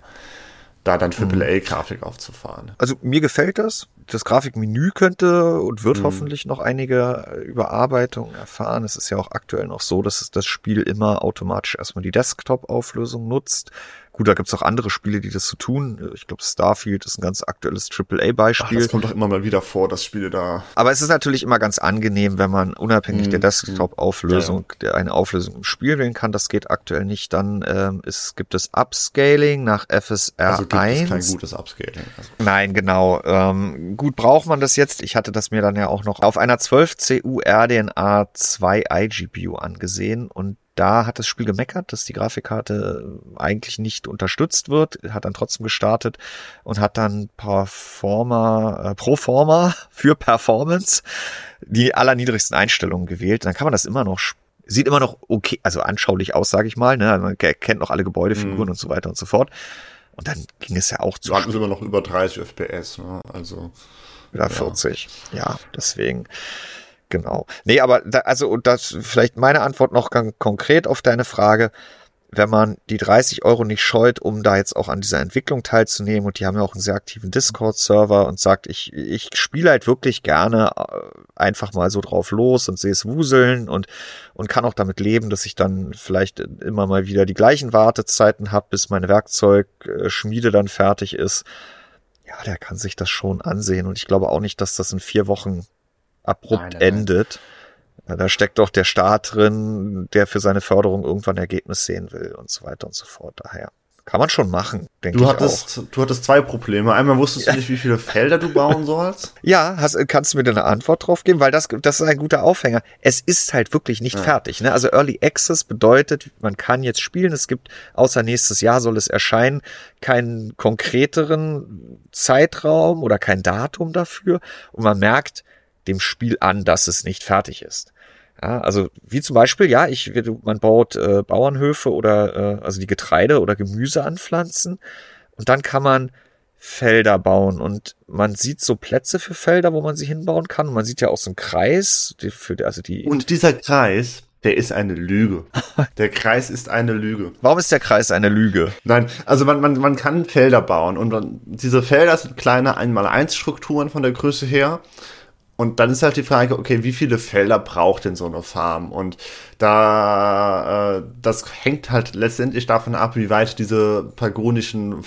da dann AAA-Grafik mhm. aufzufahren. Also mir gefällt das. Das Grafikmenü könnte und wird mhm. hoffentlich noch einige Überarbeitungen erfahren. Es ist ja auch aktuell noch so, dass es das Spiel immer automatisch erstmal die Desktop-Auflösung nutzt Gut, da gibt's auch andere Spiele, die das so tun. Ich glaube, Starfield ist ein ganz aktuelles AAA-Beispiel. Das kommt doch immer mal wieder vor, dass Spiele da. Aber es ist natürlich immer ganz angenehm, wenn man unabhängig hm, der Desktop-Auflösung ja, ja. eine Auflösung im Spiel wählen kann. Das geht aktuell nicht. Dann ähm, ist, gibt es Upscaling nach FSR also gibt 1. Es kein gutes Upscaling. Also. Nein, genau. Ähm, gut, braucht man das jetzt? Ich hatte das mir dann ja auch noch auf einer 12 CU RDNA 2 iGPU angesehen und da hat das Spiel gemeckert, dass die Grafikkarte eigentlich nicht unterstützt wird, hat dann trotzdem gestartet und hat dann Performer, äh, Proforma für Performance die allerniedrigsten Einstellungen gewählt. Dann kann man das immer noch sieht immer noch okay, also anschaulich aus, sage ich mal. Ne? Man kennt noch alle Gebäudefiguren mhm. und so weiter und so fort. Und dann ging es ja auch zu. Hatten sie immer noch über 30 FPS, ne? Also. Oder ja. 40. Ja, deswegen. Genau. Nee, aber da, also, das vielleicht meine Antwort noch ganz konkret auf deine Frage. Wenn man die 30 Euro nicht scheut, um da jetzt auch an dieser Entwicklung teilzunehmen, und die haben ja auch einen sehr aktiven Discord-Server und sagt, ich, ich spiele halt wirklich gerne äh, einfach mal so drauf los und sehe es wuseln und, und kann auch damit leben, dass ich dann vielleicht immer mal wieder die gleichen Wartezeiten habe, bis meine Werkzeugschmiede dann fertig ist. Ja, der kann sich das schon ansehen und ich glaube auch nicht, dass das in vier Wochen abrupt nein, nein, endet. Nein. Da steckt doch der Staat drin, der für seine Förderung irgendwann Ergebnis sehen will und so weiter und so fort. Daher kann man schon machen, denke ich hattest, auch. Du hattest zwei Probleme. Einmal wusstest du nicht, wie viele Felder du bauen sollst. Ja, hast, kannst du mir da eine Antwort drauf geben? Weil das, das ist ein guter Aufhänger. Es ist halt wirklich nicht ja. fertig. Ne? Also Early Access bedeutet, man kann jetzt spielen. Es gibt, außer nächstes Jahr soll es erscheinen, keinen konkreteren Zeitraum oder kein Datum dafür. Und man merkt, dem Spiel an, dass es nicht fertig ist. Ja, also wie zum Beispiel, ja, ich, man baut äh, Bauernhöfe oder äh, also die Getreide oder Gemüse anpflanzen und dann kann man Felder bauen und man sieht so Plätze für Felder, wo man sie hinbauen kann. Und man sieht ja auch so einen Kreis, die, für, also die. Und dieser Kreis, der ist eine Lüge. Der Kreis ist eine Lüge. Warum ist der Kreis eine Lüge? Nein, also man, man, man kann Felder bauen und man, diese Felder sind kleine 1x1 Strukturen von der Größe her und dann ist halt die Frage, okay, wie viele Felder braucht denn so eine Farm? Und da, äh, das hängt halt letztendlich davon ab, wie weit diese pagonischen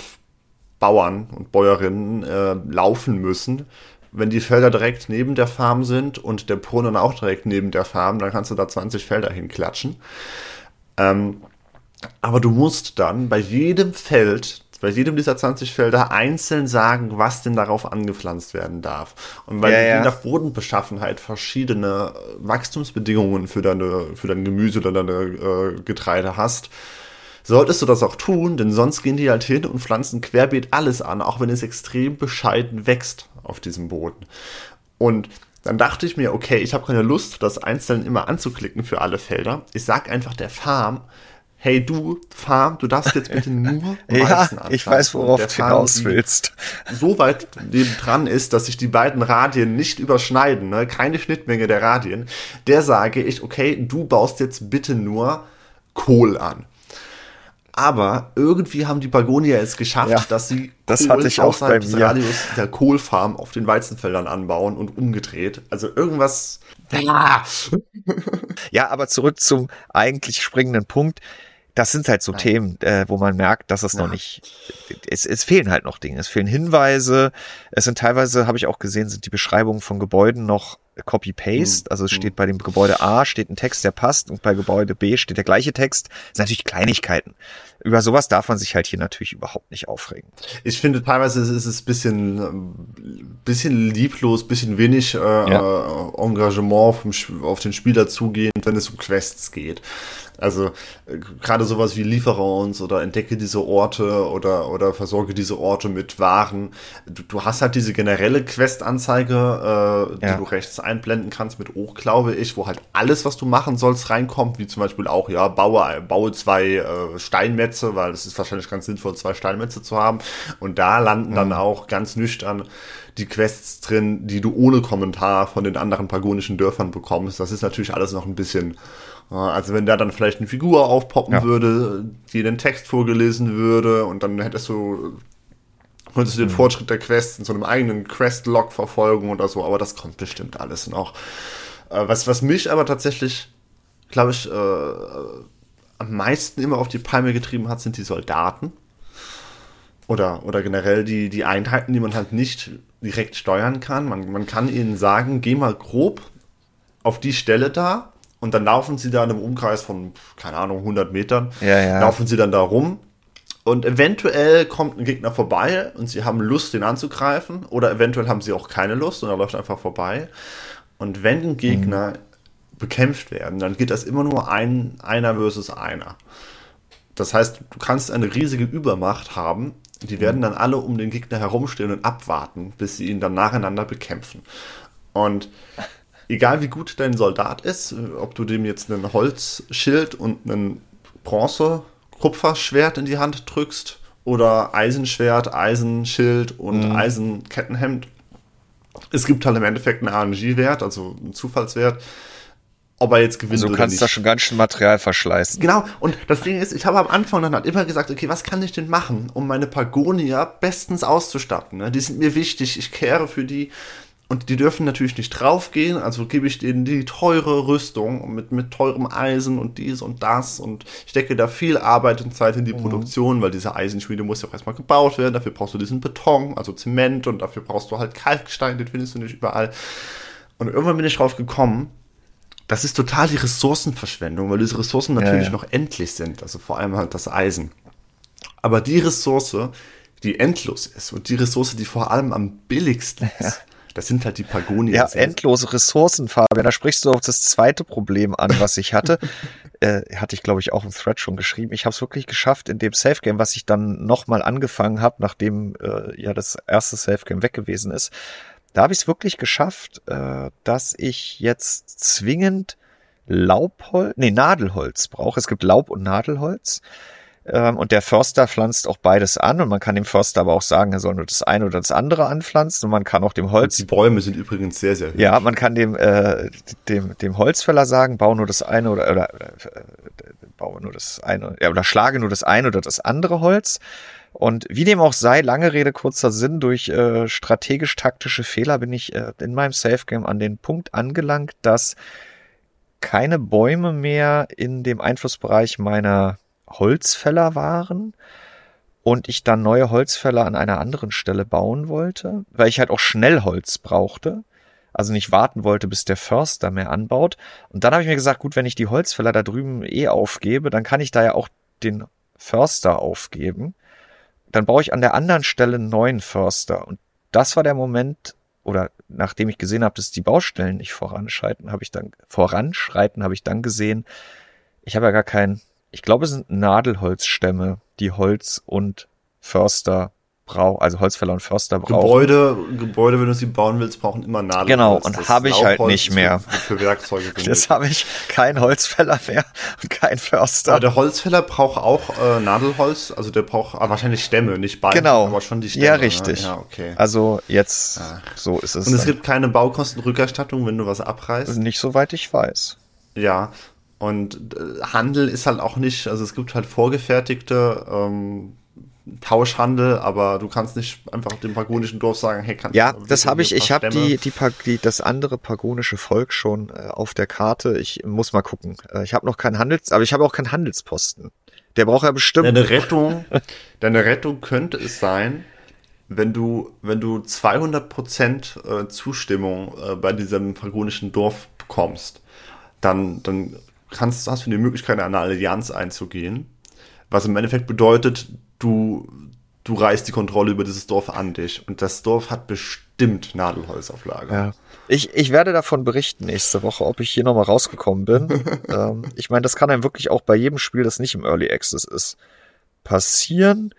Bauern und Bäuerinnen äh, laufen müssen. Wenn die Felder direkt neben der Farm sind und der Brunnen auch direkt neben der Farm, dann kannst du da 20 Felder hinklatschen. Ähm, aber du musst dann bei jedem Feld bei jedem dieser 20 Felder einzeln sagen, was denn darauf angepflanzt werden darf. Und weil ja, ja. je nach Bodenbeschaffenheit verschiedene Wachstumsbedingungen für deine, für dein Gemüse oder deine äh, Getreide hast, solltest du das auch tun, denn sonst gehen die halt hin und pflanzen querbeet alles an, auch wenn es extrem bescheiden wächst auf diesem Boden. Und dann dachte ich mir, okay, ich habe keine Lust, das einzeln immer anzuklicken für alle Felder. Ich sag einfach der Farm, hey du, Farm, du darfst jetzt bitte nur Ja, ich weiß, worauf du hinaus willst. So weit dran ist, dass sich die beiden Radien nicht überschneiden, ne? keine Schnittmenge der Radien, der sage ich, okay, du baust jetzt bitte nur Kohl an. Aber irgendwie haben die Bagonier es geschafft, ja, dass sie das Kohl hatte ich auch bei des Radius der Kohlfarm auf den Weizenfeldern anbauen und umgedreht. Also irgendwas. Ja, ja aber zurück zum eigentlich springenden Punkt das sind halt so Nein. Themen, äh, wo man merkt, dass es ja. noch nicht, es, es fehlen halt noch Dinge. Es fehlen Hinweise. Es sind teilweise, habe ich auch gesehen, sind die Beschreibungen von Gebäuden noch Copy-Paste. Mhm. Also es steht mhm. bei dem Gebäude A steht ein Text, der passt und bei Gebäude B steht der gleiche Text. Das sind natürlich Kleinigkeiten. Über sowas darf man sich halt hier natürlich überhaupt nicht aufregen. Ich finde teilweise ist es bisschen, bisschen lieblos, bisschen wenig äh, ja. Äh, Engagement vom, auf den Spieler zugehend, wenn es um Quests geht. Also äh, gerade sowas wie liefere uns oder entdecke diese Orte oder, oder versorge diese Orte mit Waren. Du, du hast halt diese generelle Quest-Anzeige, äh, ja. die du rechts einblenden kannst mit hoch, glaube ich, wo halt alles, was du machen sollst, reinkommt, wie zum Beispiel auch, ja, baue, baue zwei äh, Steinmetze, weil es ist wahrscheinlich ganz sinnvoll, zwei Steinmetze zu haben. Und da landen mhm. dann auch ganz nüchtern die Quests drin, die du ohne Kommentar von den anderen pagonischen Dörfern bekommst. Das ist natürlich alles noch ein bisschen also wenn da dann vielleicht eine Figur aufpoppen ja. würde, die den Text vorgelesen würde und dann hättest du könntest du den mhm. Fortschritt der Quests in so einem eigenen Quest-Log verfolgen oder so, aber das kommt bestimmt alles noch. Äh, was, was mich aber tatsächlich, glaube ich, äh, am meisten immer auf die Palme getrieben hat, sind die Soldaten. Oder, oder generell die, die Einheiten, die man halt nicht direkt steuern kann. Man, man kann ihnen sagen, geh mal grob auf die Stelle da und dann laufen sie da in einem Umkreis von, keine Ahnung, 100 Metern, ja, ja. laufen sie dann da rum und eventuell kommt ein Gegner vorbei und sie haben Lust, den anzugreifen oder eventuell haben sie auch keine Lust und er läuft einfach vorbei. Und wenn ein Gegner mhm. bekämpft werden, dann geht das immer nur ein, einer versus einer. Das heißt, du kannst eine riesige Übermacht haben, die werden dann alle um den Gegner herumstehen und abwarten, bis sie ihn dann nacheinander bekämpfen. Und egal wie gut dein Soldat ist, ob du dem jetzt einen Holzschild und einen Bronze-Kupferschwert in die Hand drückst oder Eisenschwert, Eisenschild und mhm. Eisenkettenhemd, es gibt halt im Endeffekt einen RNG-Wert, also einen Zufallswert ob er jetzt gewinnt also du kannst da schon ganz schön Material verschleißen. Genau, und das Ding ist, ich habe am Anfang dann halt immer gesagt, okay, was kann ich denn machen, um meine Pagonia bestens auszustatten? Ne? Die sind mir wichtig, ich kehre für die und die dürfen natürlich nicht draufgehen, also gebe ich denen die teure Rüstung mit, mit teurem Eisen und dies und das und ich stecke da viel Arbeit und Zeit in die mhm. Produktion, weil diese Eisenschmiede muss ja auch erstmal gebaut werden, dafür brauchst du diesen Beton, also Zement und dafür brauchst du halt Kalkstein, den findest du nicht überall. Und irgendwann bin ich drauf gekommen, das ist total die Ressourcenverschwendung, weil diese Ressourcen natürlich ja, ja. noch endlich sind, also vor allem halt das Eisen. Aber die Ressource, die endlos ist und die Ressource, die vor allem am billigsten ist. Das sind halt die Pagonien. Ja, endlose Ressourcen, Fabian. Da sprichst du auch das zweite Problem an, was ich hatte. äh, hatte ich, glaube ich, auch im Thread schon geschrieben. Ich habe es wirklich geschafft in dem Safe Game, was ich dann nochmal angefangen habe, nachdem äh, ja das erste Safe Game weg gewesen ist, da habe ich es wirklich geschafft, äh, dass ich jetzt zwingend Laubholz, nee, Nadelholz brauche. Es gibt Laub- und Nadelholz. Ähm, und der Förster pflanzt auch beides an und man kann dem Förster aber auch sagen, er soll nur das eine oder das andere anpflanzen und man kann auch dem Holz. Die Bäume sind übrigens sehr, sehr hübsch. Ja, man kann dem, äh, dem, dem Holzfäller sagen, bau nur das eine oder, oder, oder äh, baue nur das eine, ja, oder schlage nur das eine oder das andere Holz. Und wie dem auch sei, lange Rede, kurzer Sinn, durch äh, strategisch-taktische Fehler bin ich äh, in meinem Safe Game an den Punkt angelangt, dass keine Bäume mehr in dem Einflussbereich meiner Holzfäller waren und ich dann neue Holzfäller an einer anderen Stelle bauen wollte, weil ich halt auch schnell Holz brauchte, also nicht warten wollte, bis der Förster mehr anbaut. Und dann habe ich mir gesagt, gut, wenn ich die Holzfäller da drüben eh aufgebe, dann kann ich da ja auch den Förster aufgeben dann brauche ich an der anderen Stelle einen neuen Förster. Und das war der Moment, oder nachdem ich gesehen habe, dass die Baustellen nicht voranschreiten, habe ich dann voranschreiten, habe ich dann gesehen, ich habe ja gar kein, ich glaube, es sind Nadelholzstämme, die Holz und Förster braucht, also Holzfäller und Förster brauchen. Gebäude, Gebäude, wenn du sie bauen willst, brauchen immer Nadelholz. Genau, und habe ich halt nicht mehr. Für Werkzeuge. Das habe ich kein Holzfäller mehr und kein Förster. Aber der Holzfäller braucht auch äh, Nadelholz, also der braucht ah, wahrscheinlich Stämme, nicht Beine, genau. aber schon die Stämme. Ja, richtig. Ja, okay. Also jetzt, ja. so ist es. Und es dann. gibt keine Baukostenrückerstattung, wenn du was abreißt? Nicht soweit ich weiß. Ja, und äh, Handel ist halt auch nicht, also es gibt halt vorgefertigte ähm, Tauschhandel, aber du kannst nicht einfach dem pagonischen Dorf sagen, hey, kannst Ja, das habe ich, ich habe die, die, die, das andere pagonische Volk schon äh, auf der Karte. Ich muss mal gucken. Äh, ich habe noch keinen Handels, aber ich habe auch keinen Handelsposten. Der braucht ja bestimmt. Deine Rettung, deine Rettung könnte es sein, wenn du, wenn du 200 Prozent äh, Zustimmung äh, bei diesem pagonischen Dorf bekommst, dann, dann kannst, hast du die Möglichkeit, eine Allianz einzugehen. Was im Endeffekt bedeutet, du, du reißt die Kontrolle über dieses Dorf an dich. Und das Dorf hat bestimmt Nadelholz auf Lager. Ja. Ich, ich werde davon berichten nächste Woche, ob ich hier nochmal rausgekommen bin. ähm, ich meine, das kann einem wirklich auch bei jedem Spiel, das nicht im Early Access ist, passieren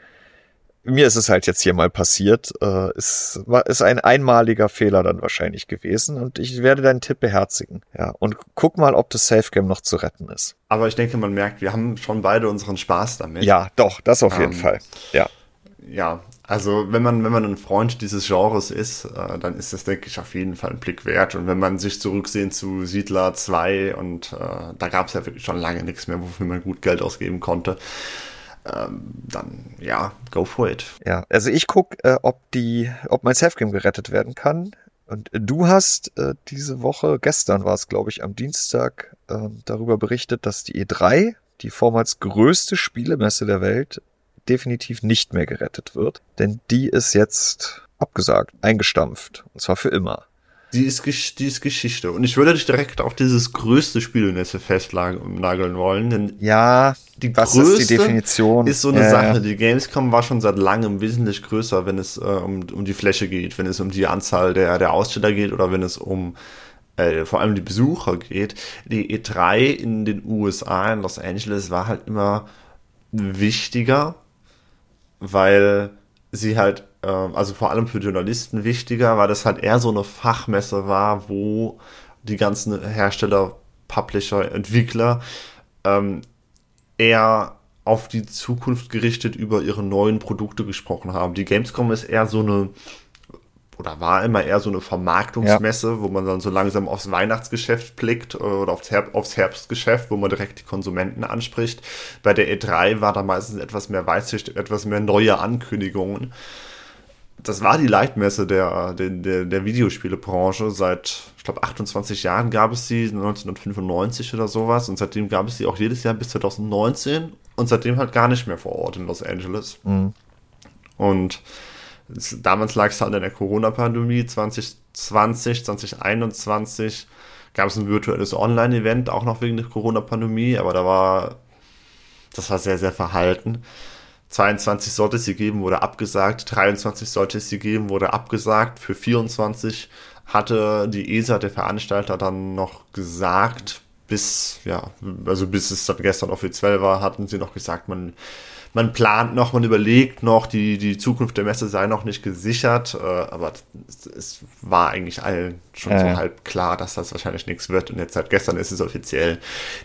mir ist es halt jetzt hier mal passiert. Äh, ist, ist ein einmaliger Fehler dann wahrscheinlich gewesen und ich werde deinen Tipp beherzigen. Ja, und guck mal, ob das Safe Game noch zu retten ist. Aber ich denke, man merkt, wir haben schon beide unseren Spaß damit. Ja, doch, das auf jeden ähm, Fall. Ja. Ja, also wenn man, wenn man ein Freund dieses Genres ist, äh, dann ist das, denke ich, auf jeden Fall ein Blick wert. Und wenn man sich zurücksehen zu Siedler 2 und äh, da gab es ja wirklich schon lange nichts mehr, wofür man gut Geld ausgeben konnte ähm, dann ja, go for it. Ja, also ich guck, äh, ob die, ob mein Selfgame gerettet werden kann. Und du hast äh, diese Woche, gestern war es, glaube ich, am Dienstag, äh, darüber berichtet, dass die E3, die vormals größte Spielemesse der Welt, definitiv nicht mehr gerettet wird. Denn die ist jetzt abgesagt, eingestampft. Und zwar für immer. Die ist, die ist Geschichte. Und ich würde dich direkt auf dieses größte Spielnetze festnageln wollen, denn ja, die was größte ist die Definition? Ist so eine ja, Sache. Die Gamescom war schon seit langem wesentlich größer, wenn es äh, um, um die Fläche geht, wenn es um die Anzahl der, der Aussteller geht oder wenn es um äh, vor allem die Besucher geht, die E3 in den USA, in Los Angeles, war halt immer wichtiger, weil sie halt, äh, also vor allem für Journalisten wichtiger, weil das halt eher so eine Fachmesse war, wo die ganzen Hersteller, Publisher, Entwickler ähm, eher auf die Zukunft gerichtet über ihre neuen Produkte gesprochen haben. Die Gamescom ist eher so eine oder war immer eher so eine Vermarktungsmesse, ja. wo man dann so langsam aufs Weihnachtsgeschäft blickt oder aufs, Herb aufs Herbstgeschäft, wo man direkt die Konsumenten anspricht. Bei der E3 war da meistens etwas mehr Weitsicht, etwas mehr neue Ankündigungen. Das war die Leitmesse der, der, der Videospielebranche. Seit, ich glaube, 28 Jahren gab es sie, 1995 oder sowas. Und seitdem gab es sie auch jedes Jahr bis 2019 und seitdem halt gar nicht mehr vor Ort in Los Angeles. Mhm. Und damals lag es halt in der Corona-Pandemie 2020, 2021 gab es ein virtuelles Online-Event, auch noch wegen der Corona-Pandemie, aber da war, das war sehr, sehr verhalten. 22 sollte es sie geben, wurde abgesagt. 23 sollte es sie geben, wurde abgesagt. Für 24 hatte die ESA, der Veranstalter, dann noch gesagt, bis, ja, also bis es dann gestern offiziell war, hatten sie noch gesagt, man man plant noch, man überlegt noch, die, die Zukunft der Messe sei noch nicht gesichert, äh, aber es, es, war eigentlich allen schon äh. so halb klar, dass das wahrscheinlich nichts wird. Und jetzt seit gestern ist es offiziell,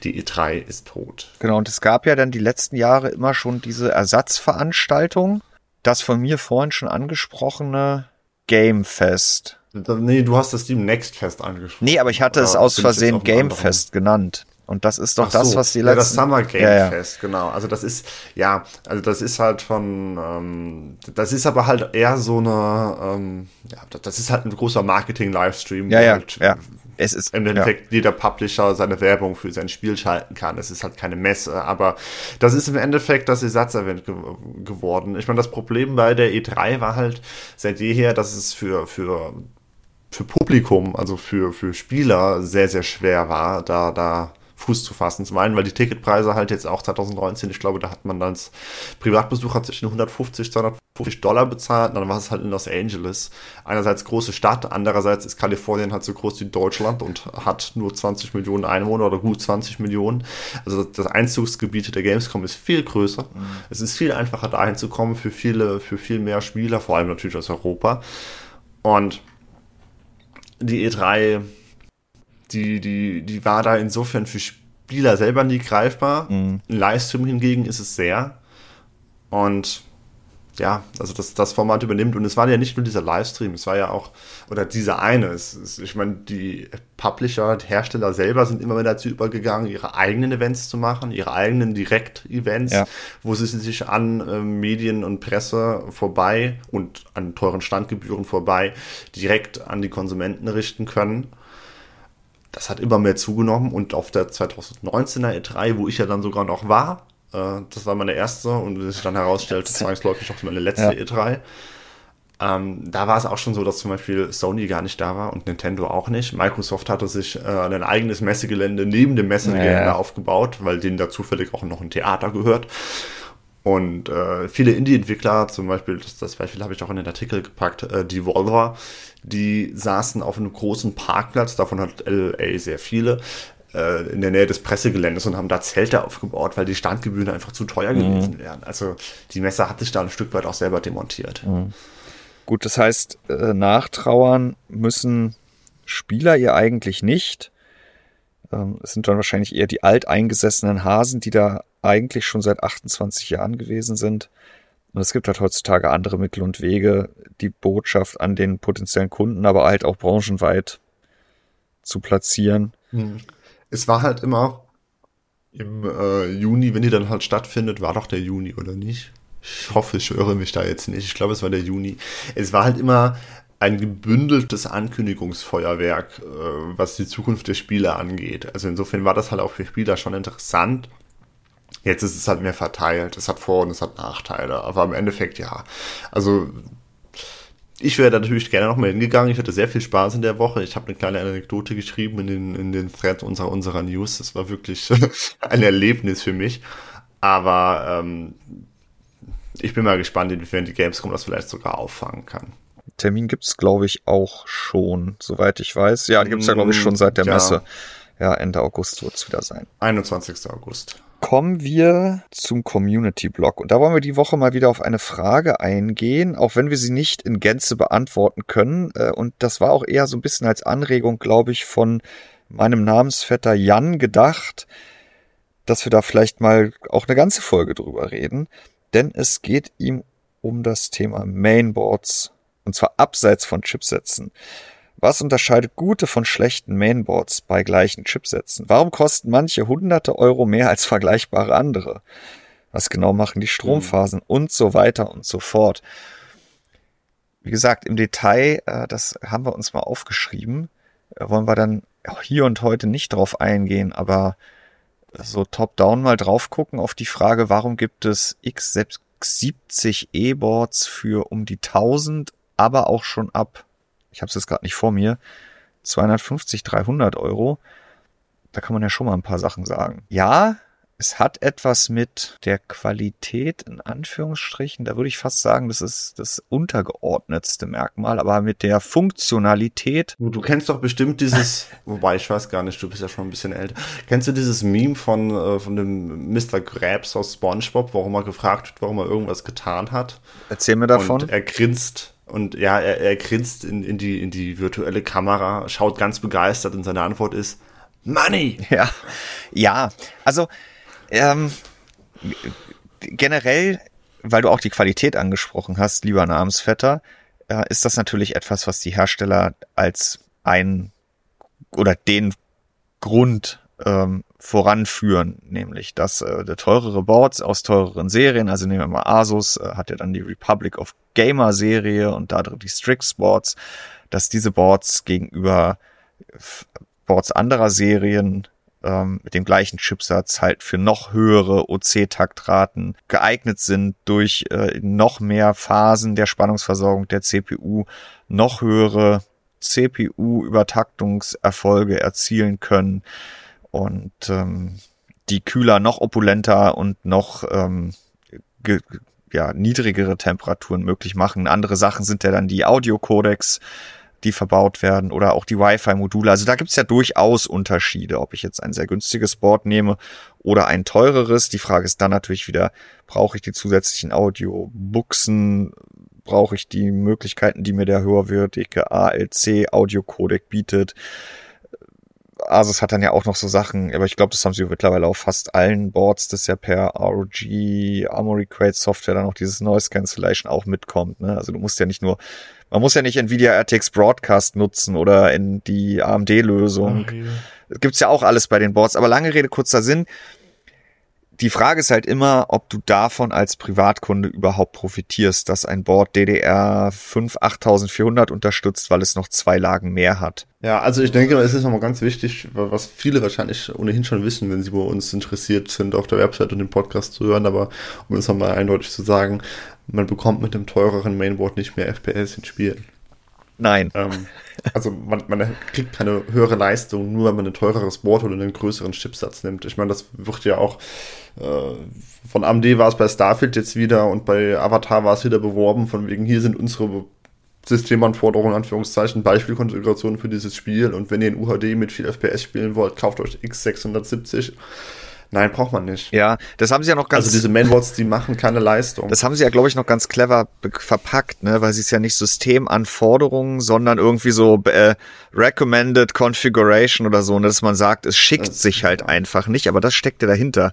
die E3 ist tot. Genau, und es gab ja dann die letzten Jahre immer schon diese Ersatzveranstaltung, das von mir vorhin schon angesprochene Gamefest. Nee, du hast das Steam Next Fest angesprochen. Nee, aber ich hatte es aus Versehen Gamefest genannt. Und das ist doch so, das, was die letzten... Ja, das Summer Game ja, ja. Fest, genau. Also das ist, ja, also das ist halt von, ähm, das ist aber halt eher so eine, ähm, ja, das ist halt ein großer Marketing-Livestream. Ja, ja, halt ja. Es ist im Endeffekt jeder Publisher seine Werbung für sein Spiel schalten kann. Es ist halt keine Messe, aber das ist im Endeffekt das Ersatzevent ge geworden. Ich meine, das Problem bei der E3 war halt seit jeher, dass es für, für für Publikum, also für, für Spieler sehr, sehr schwer war, da, da Fuß zu fassen. Zum einen, weil die Ticketpreise halt jetzt auch 2019, ich glaube, da hat man als Privatbesucher zwischen 150, 250 Dollar bezahlt, und dann war es halt in Los Angeles. Einerseits große Stadt, andererseits ist Kalifornien halt so groß wie Deutschland und hat nur 20 Millionen Einwohner oder gut 20 Millionen. Also das Einzugsgebiet der Gamescom ist viel größer. Mhm. Es ist viel einfacher dahin zu kommen für viele, für viel mehr Spieler, vor allem natürlich aus Europa. Und die E3 die, die, die war da insofern für Spieler selber nie greifbar. Mhm. Livestream hingegen ist es sehr. Und ja, also das, das Format übernimmt. Und es war ja nicht nur dieser Livestream, es war ja auch, oder dieser eine. Es, es, ich meine, die Publisher, die Hersteller selber sind immer mehr dazu übergegangen, ihre eigenen Events zu machen, ihre eigenen Direkt-Events, ja. wo sie sich an äh, Medien und Presse vorbei und an teuren Standgebühren vorbei direkt an die Konsumenten richten können das hat immer mehr zugenommen und auf der 2019er E3, wo ich ja dann sogar noch war, äh, das war meine erste und sich dann herausstellte, zwangsläufig auch meine letzte ja. E3. Ähm, da war es auch schon so, dass zum Beispiel Sony gar nicht da war und Nintendo auch nicht. Microsoft hatte sich äh, ein eigenes Messegelände neben dem Messegelände ja. aufgebaut, weil denen da zufällig auch noch ein Theater gehört. Und äh, viele Indie-Entwickler, zum Beispiel, das, das Beispiel habe ich auch in den Artikel gepackt, äh, Devolver, die saßen auf einem großen Parkplatz, davon hat LA sehr viele, äh, in der Nähe des Pressegeländes und haben da Zelte aufgebaut, weil die Standgebühren einfach zu teuer mhm. gewesen wären. Also die Messe hat sich da ein Stück weit auch selber demontiert. Mhm. Gut, das heißt, äh, nachtrauern müssen Spieler ihr eigentlich nicht. Ähm, es sind dann wahrscheinlich eher die alteingesessenen Hasen, die da eigentlich schon seit 28 Jahren gewesen sind. Und es gibt halt heutzutage andere Mittel und Wege, die Botschaft an den potenziellen Kunden, aber halt auch branchenweit zu platzieren. Hm. Es war halt immer im äh, Juni, wenn die dann halt stattfindet, war doch der Juni, oder nicht? Ich hoffe, ich höre mich da jetzt nicht. Ich glaube, es war der Juni. Es war halt immer ein gebündeltes Ankündigungsfeuerwerk, äh, was die Zukunft der Spiele angeht. Also insofern war das halt auch für Spieler schon interessant. Jetzt ist es halt mehr verteilt. Es hat Vor- und es hat Nachteile. Aber im Endeffekt ja. Also ich wäre da natürlich gerne nochmal hingegangen. Ich hatte sehr viel Spaß in der Woche. Ich habe eine kleine Anekdote geschrieben in den, in den Thread unserer, unserer News. Das war wirklich ein Erlebnis für mich. Aber ähm, ich bin mal gespannt, inwiefern die Gamescom das vielleicht sogar auffangen kann. Termin gibt's glaube ich, auch schon, soweit ich weiß. Ja, die gibt's ja, glaube ich, schon seit der Ja. Messe. Ja, Ende August wird's wieder sein. 21. August. Kommen wir zum Community-Blog. Und da wollen wir die Woche mal wieder auf eine Frage eingehen, auch wenn wir sie nicht in Gänze beantworten können. Äh, Und das war auch eher so ein bisschen als Anregung, glaube ich, von meinem Namensvetter Jan gedacht, dass wir da vielleicht mal auch eine ganze Folge drüber reden. Denn es geht ihm um das Thema Mainboards. Abseits von Chipsätzen. Was unterscheidet gute von schlechten Mainboards bei gleichen Chipsätzen? Warum kosten manche hunderte Euro mehr als vergleichbare andere? Was genau machen die Stromphasen und so weiter und so fort? Wie gesagt, im Detail, äh, das haben wir uns mal aufgeschrieben, äh, wollen wir dann hier und heute nicht drauf eingehen, aber so top-down mal drauf gucken auf die Frage, warum gibt es X70 E-Boards für um die 1000, aber auch schon ab ich habe es jetzt gerade nicht vor mir, 250, 300 Euro. Da kann man ja schon mal ein paar Sachen sagen. Ja, es hat etwas mit der Qualität in Anführungsstrichen, da würde ich fast sagen, das ist das untergeordnetste Merkmal, aber mit der Funktionalität, Du, kennst doch bestimmt dieses, wobei ich weiß gar nicht, du bist ja schon ein bisschen älter. Kennst du dieses Meme von, äh, von dem Mr. Krabs aus SpongeBob, warum er gefragt wird, warum er irgendwas getan hat? erzähl mir davon. Und er grinst und ja, er, er grinst in, in, die, in die virtuelle Kamera, schaut ganz begeistert und seine Antwort ist Money! Ja, ja, also ähm, generell, weil du auch die Qualität angesprochen hast, lieber Namensvetter, äh, ist das natürlich etwas, was die Hersteller als ein oder den Grund ähm, voranführen, nämlich dass äh, der teurere Boards aus teureren Serien, also nehmen wir mal Asus, äh, hat ja dann die Republic of Gamer Serie und da drin die Strix Boards, dass diese Boards gegenüber Boards anderer Serien ähm, mit dem gleichen Chipsatz halt für noch höhere OC-Taktraten geeignet sind, durch äh, noch mehr Phasen der Spannungsversorgung der CPU noch höhere CPU-Übertaktungserfolge erzielen können und ähm, die Kühler noch opulenter und noch ähm, ge ja, niedrigere Temperaturen möglich machen. Andere Sachen sind ja dann die Audio-Codecs, die verbaut werden oder auch die Wi-Fi-Module. Also da gibt's ja durchaus Unterschiede, ob ich jetzt ein sehr günstiges Board nehme oder ein teureres. Die Frage ist dann natürlich wieder, brauche ich die zusätzlichen Audio-Buchsen? Brauche ich die Möglichkeiten, die mir der höherwertige ALC-Audio-Codec bietet? Asus hat dann ja auch noch so Sachen, aber ich glaube, das haben sie mittlerweile auf fast allen Boards, dass ja per ROG Armory Crate Software dann auch dieses Noise Cancellation auch mitkommt. Ne? Also du musst ja nicht nur, man muss ja nicht Nvidia RTX Broadcast nutzen oder in die AMD-Lösung. Gibt's ja auch alles bei den Boards. Aber lange Rede, kurzer Sinn. Die Frage ist halt immer, ob du davon als Privatkunde überhaupt profitierst, dass ein Board DDR5 8400 unterstützt, weil es noch zwei Lagen mehr hat. Ja, also ich denke, es ist nochmal ganz wichtig, was viele wahrscheinlich ohnehin schon wissen, wenn sie bei uns interessiert sind, auf der Website und den Podcast zu hören, aber um es nochmal eindeutig zu sagen, man bekommt mit dem teureren Mainboard nicht mehr FPS in Spielen. Nein. Ähm, also man, man kriegt keine höhere Leistung, nur wenn man ein teureres Board oder einen größeren Chipsatz nimmt. Ich meine, das wird ja auch äh, von AMD war es bei Starfield jetzt wieder und bei Avatar war es wieder beworben, von wegen hier sind unsere Systemanforderungen, Anführungszeichen, Beispielkonfigurationen für dieses Spiel und wenn ihr in UHD mit viel FPS spielen wollt, kauft euch X670. Nein, braucht man nicht. Ja, das haben sie ja noch ganz. Also diese Mainboards, die machen keine Leistung. Das haben sie ja, glaube ich, noch ganz clever verpackt, ne, weil sie es ja nicht Systemanforderungen, sondern irgendwie so äh, Recommended Configuration oder so, ne, dass man sagt, es schickt sich halt einfach nicht, aber das steckt ja dahinter.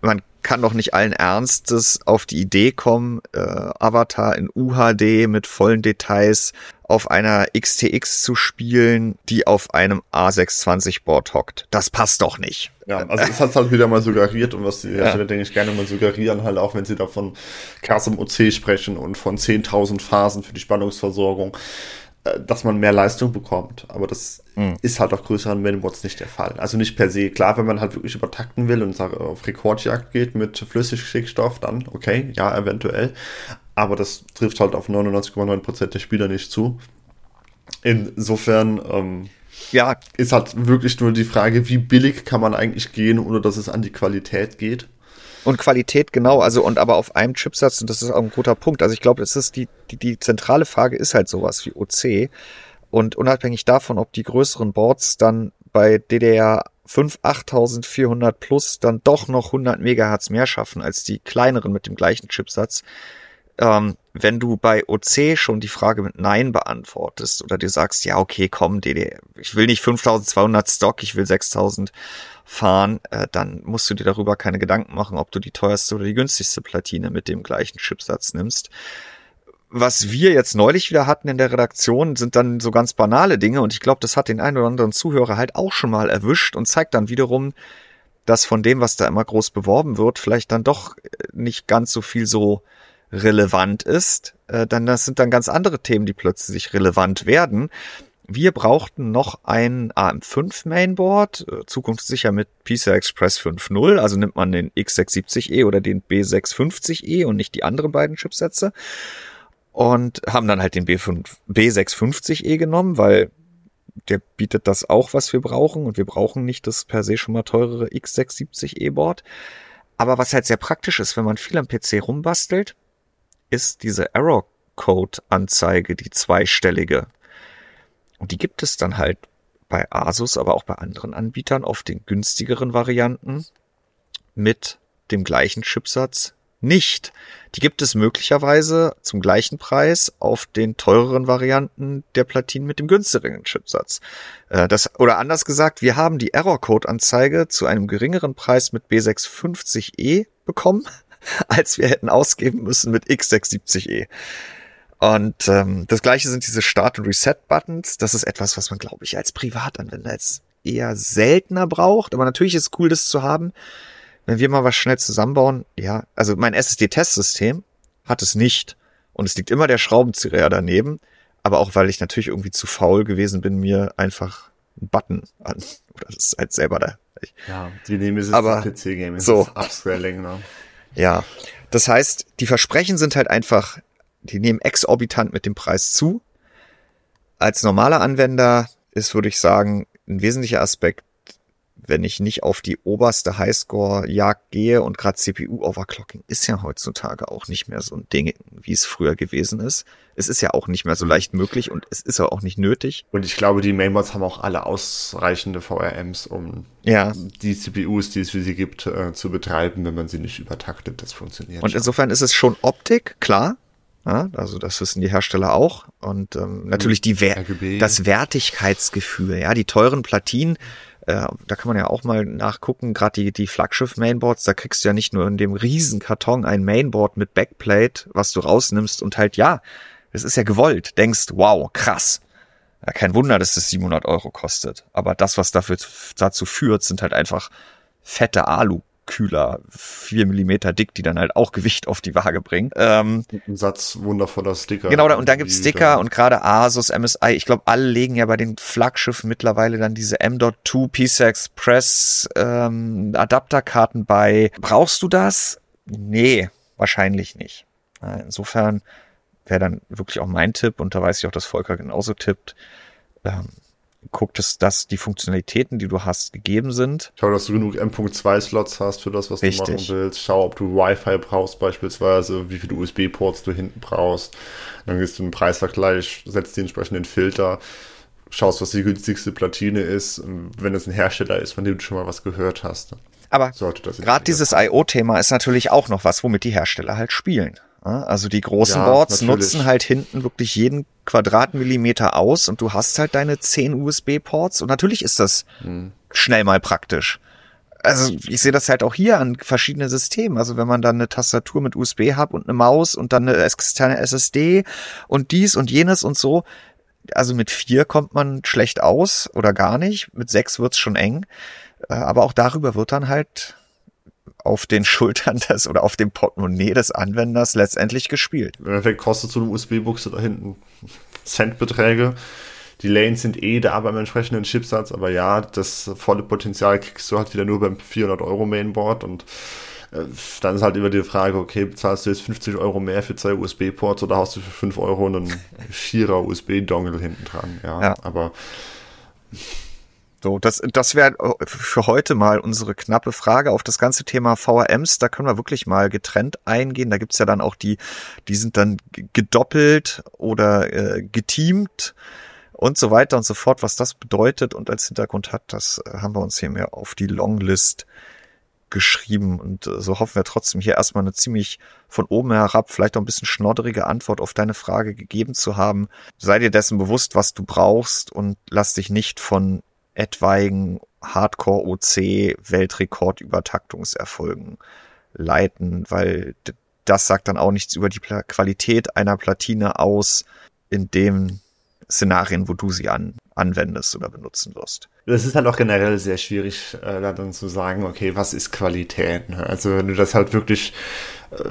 Man kann doch nicht allen Ernstes auf die Idee kommen, äh, Avatar in UHD mit vollen Details auf einer XTX zu spielen, die auf einem A620-Board hockt. Das passt doch nicht. Ja, also es hat halt wieder mal suggeriert und was die Hersteller, denke ich, gerne mal suggerieren, halt auch wenn sie da von KSM-OC sprechen und von 10.000 Phasen für die Spannungsversorgung, dass man mehr Leistung bekommt. Aber das ist halt auf größeren Mainboards nicht der Fall. Also nicht per se. Klar, wenn man halt wirklich übertakten will und auf Rekordjagd geht mit Flüssigschickstoff, dann okay, ja, eventuell. Aber das trifft halt auf 99,9% der Spieler nicht zu. Insofern, ähm, ja. ist halt wirklich nur die Frage, wie billig kann man eigentlich gehen, ohne dass es an die Qualität geht. Und Qualität, genau, also und aber auf einem Chipsatz, und das ist auch ein guter Punkt. Also ich glaube, das ist die, die, die zentrale Frage ist halt sowas wie OC. Und unabhängig davon, ob die größeren Boards dann bei DDR 5 8400 plus dann doch noch 100 Megahertz mehr schaffen als die kleineren mit dem gleichen Chipsatz, ähm, wenn du bei OC schon die Frage mit Nein beantwortest oder dir sagst, ja, okay, komm, DD, ich will nicht 5200 Stock, ich will 6000 fahren, äh, dann musst du dir darüber keine Gedanken machen, ob du die teuerste oder die günstigste Platine mit dem gleichen Chipsatz nimmst. Was wir jetzt neulich wieder hatten in der Redaktion, sind dann so ganz banale Dinge und ich glaube, das hat den einen oder anderen Zuhörer halt auch schon mal erwischt und zeigt dann wiederum, dass von dem, was da immer groß beworben wird, vielleicht dann doch äh, nicht ganz so viel so relevant ist, äh, dann das sind dann ganz andere Themen, die plötzlich relevant werden. Wir brauchten noch ein AM5 Mainboard, äh, zukunftssicher mit PCI Express 5.0, also nimmt man den X670E oder den B650E und nicht die anderen beiden Chipsätze. Und haben dann halt den B5, B650E genommen, weil der bietet das auch, was wir brauchen. Und wir brauchen nicht das per se schon mal teurere X670E Board. Aber was halt sehr praktisch ist, wenn man viel am PC rumbastelt, ist diese Error Code Anzeige, die zweistellige. Und die gibt es dann halt bei Asus, aber auch bei anderen Anbietern auf den günstigeren Varianten mit dem gleichen Chipsatz nicht. Die gibt es möglicherweise zum gleichen Preis auf den teureren Varianten der Platinen mit dem günstigeren Chipsatz. Äh, das, oder anders gesagt, wir haben die Error Code Anzeige zu einem geringeren Preis mit B650E bekommen als wir hätten ausgeben müssen mit X670E. Und ähm, das gleiche sind diese Start- und Reset-Buttons. Das ist etwas, was man, glaube ich, als Privatanwender jetzt eher seltener braucht. Aber natürlich ist es cool, das zu haben. Wenn wir mal was schnell zusammenbauen, ja, also mein SSD-Testsystem hat es nicht. Und es liegt immer der Schraubenzieher daneben. Aber auch, weil ich natürlich irgendwie zu faul gewesen bin, mir einfach einen Button an. Oder das ist halt selber da. Ja, die nehmen es aber PC-Game. So. Upscaling, ne? Ja, das heißt, die Versprechen sind halt einfach, die nehmen exorbitant mit dem Preis zu. Als normaler Anwender ist, würde ich sagen, ein wesentlicher Aspekt wenn ich nicht auf die oberste Highscore-Jagd gehe und gerade CPU-Overclocking ist ja heutzutage auch nicht mehr so ein Ding, wie es früher gewesen ist. Es ist ja auch nicht mehr so leicht möglich und es ist ja auch nicht nötig. Und ich glaube, die Mainboards haben auch alle ausreichende VRMs, um ja. die CPUs, die es für sie gibt, äh, zu betreiben, wenn man sie nicht übertaktet. Das funktioniert. Und schon. insofern ist es schon Optik, klar. Ja, also das wissen die Hersteller auch. Und ähm, natürlich die Wer das Wertigkeitsgefühl, ja, die teuren Platinen äh, da kann man ja auch mal nachgucken, gerade die, die Flaggschiff-Mainboards, da kriegst du ja nicht nur in dem riesen Karton ein Mainboard mit Backplate, was du rausnimmst und halt, ja, das ist ja gewollt, denkst, wow, krass. Ja, kein Wunder, dass das 700 Euro kostet. Aber das, was dafür dazu führt, sind halt einfach fette Alu Kühler, vier Millimeter dick, die dann halt auch Gewicht auf die Waage bringen. Ähm, Ein Satz wundervoller Sticker. Genau, und dann gibt's Sticker und gerade Asus, MSI, ich glaube, alle legen ja bei den Flaggschiffen mittlerweile dann diese M.2 PCI Express ähm, Adapterkarten bei. Brauchst du das? Nee, wahrscheinlich nicht. Insofern wäre dann wirklich auch mein Tipp, und da weiß ich auch, dass Volker genauso tippt, ähm, guckt es, dass die Funktionalitäten, die du hast, gegeben sind. Schau, dass du genug M.2-Slots hast für das, was Richtig. du machen willst. Schau, ob du Wi-Fi brauchst beispielsweise, wie viele USB-Ports du hinten brauchst. Dann gehst du einen Preisvergleich, setzt die entsprechenden Filter, schaust, was die günstigste Platine ist, wenn es ein Hersteller ist, von dem du schon mal was gehört hast. Aber gerade dieses I.O.-Thema ist natürlich auch noch was, womit die Hersteller halt spielen. Also die großen ja, Boards natürlich. nutzen halt hinten wirklich jeden Quadratmillimeter aus und du hast halt deine 10 USB-Ports und natürlich ist das hm. schnell mal praktisch. Also ich sehe das halt auch hier an verschiedenen Systemen. Also wenn man dann eine Tastatur mit USB hat und eine Maus und dann eine externe SSD und dies und jenes und so. Also mit vier kommt man schlecht aus oder gar nicht. Mit sechs wird's schon eng. Äh, aber auch darüber wird dann halt auf den Schultern des oder auf dem Portemonnaie des Anwenders letztendlich gespielt. Im Endeffekt kostet so eine USB-Buchse da hinten Centbeträge. Die Lanes sind eh da beim entsprechenden Chipsatz, aber ja, das volle Potenzial kriegst du halt wieder nur beim 400 Euro Mainboard und äh, dann ist halt immer die Frage, okay, bezahlst du jetzt 50 Euro mehr für zwei USB-Ports oder hast du für 5 Euro einen schierer USB-Dongle hinten dran? Ja, ja. aber So, das, das wäre für heute mal unsere knappe Frage auf das ganze Thema VRMs. Da können wir wirklich mal getrennt eingehen. Da gibt's ja dann auch die, die sind dann gedoppelt oder äh, geteamt und so weiter und so fort. Was das bedeutet und als Hintergrund hat, das äh, haben wir uns hier mehr auf die Longlist geschrieben. Und äh, so hoffen wir trotzdem hier erstmal eine ziemlich von oben herab, vielleicht auch ein bisschen schnodderige Antwort auf deine Frage gegeben zu haben. Sei dir dessen bewusst, was du brauchst und lass dich nicht von etwaigen Hardcore-OC-Weltrekordübertaktungserfolgen leiten, weil das sagt dann auch nichts über die Qualität einer Platine aus, in dem Szenarien, wo du sie an, anwendest oder benutzen wirst. Das ist halt auch generell sehr schwierig, äh, da dann zu sagen, okay, was ist Qualität? Ne? Also wenn du das halt wirklich, äh,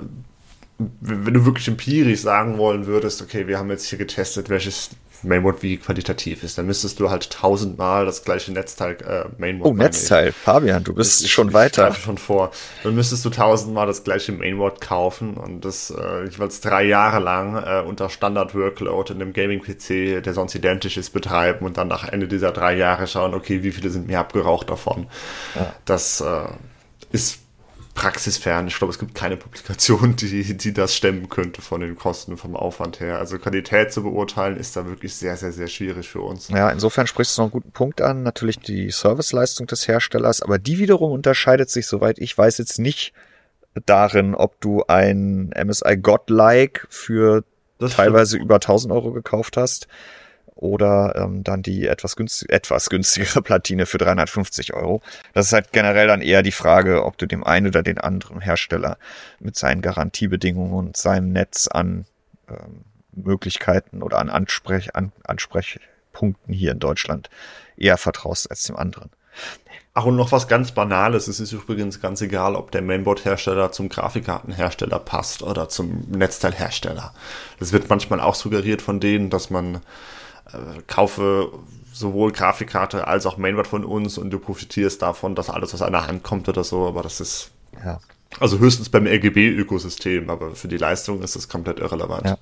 wenn du wirklich empirisch sagen wollen würdest, okay, wir haben jetzt hier getestet, welches Mainboard wie qualitativ ist. Dann müsstest du halt tausendmal das gleiche Netzteil äh, Mainboard. Oh, Netzteil, Fabian, du bist ich, schon ich, weiter. Ich schon vor. Dann müsstest du tausendmal das gleiche Mainboard kaufen und das äh, jeweils drei Jahre lang äh, unter Standard Workload in einem Gaming-PC, der sonst identisch ist, betreiben und dann nach Ende dieser drei Jahre schauen, okay, wie viele sind mir abgeraucht davon. Ja. Das äh, ist praxisfern. Ich glaube, es gibt keine Publikation, die, die das stemmen könnte von den Kosten, vom Aufwand her. Also Qualität zu beurteilen ist da wirklich sehr, sehr, sehr schwierig für uns. Ja, insofern sprichst du noch einen guten Punkt an. Natürlich die Serviceleistung des Herstellers, aber die wiederum unterscheidet sich, soweit ich weiß, jetzt nicht darin, ob du ein MSI Godlike für das teilweise stimmt. über 1000 Euro gekauft hast oder ähm, dann die etwas, günstig, etwas günstigere Platine für 350 Euro. Das ist halt generell dann eher die Frage, ob du dem einen oder den anderen Hersteller mit seinen Garantiebedingungen und seinem Netz an ähm, Möglichkeiten oder an, Ansprech, an Ansprechpunkten hier in Deutschland eher vertraust als dem anderen. Ach, und noch was ganz Banales. Es ist übrigens ganz egal, ob der Mainboard-Hersteller zum Grafikkartenhersteller passt oder zum Netzteilhersteller. Das wird manchmal auch suggeriert von denen, dass man äh, kaufe sowohl Grafikkarte als auch Mainboard von uns und du profitierst davon, dass alles aus einer Hand kommt oder so, aber das ist ja. also höchstens beim RGB-Ökosystem, aber für die Leistung ist das komplett irrelevant. Ja.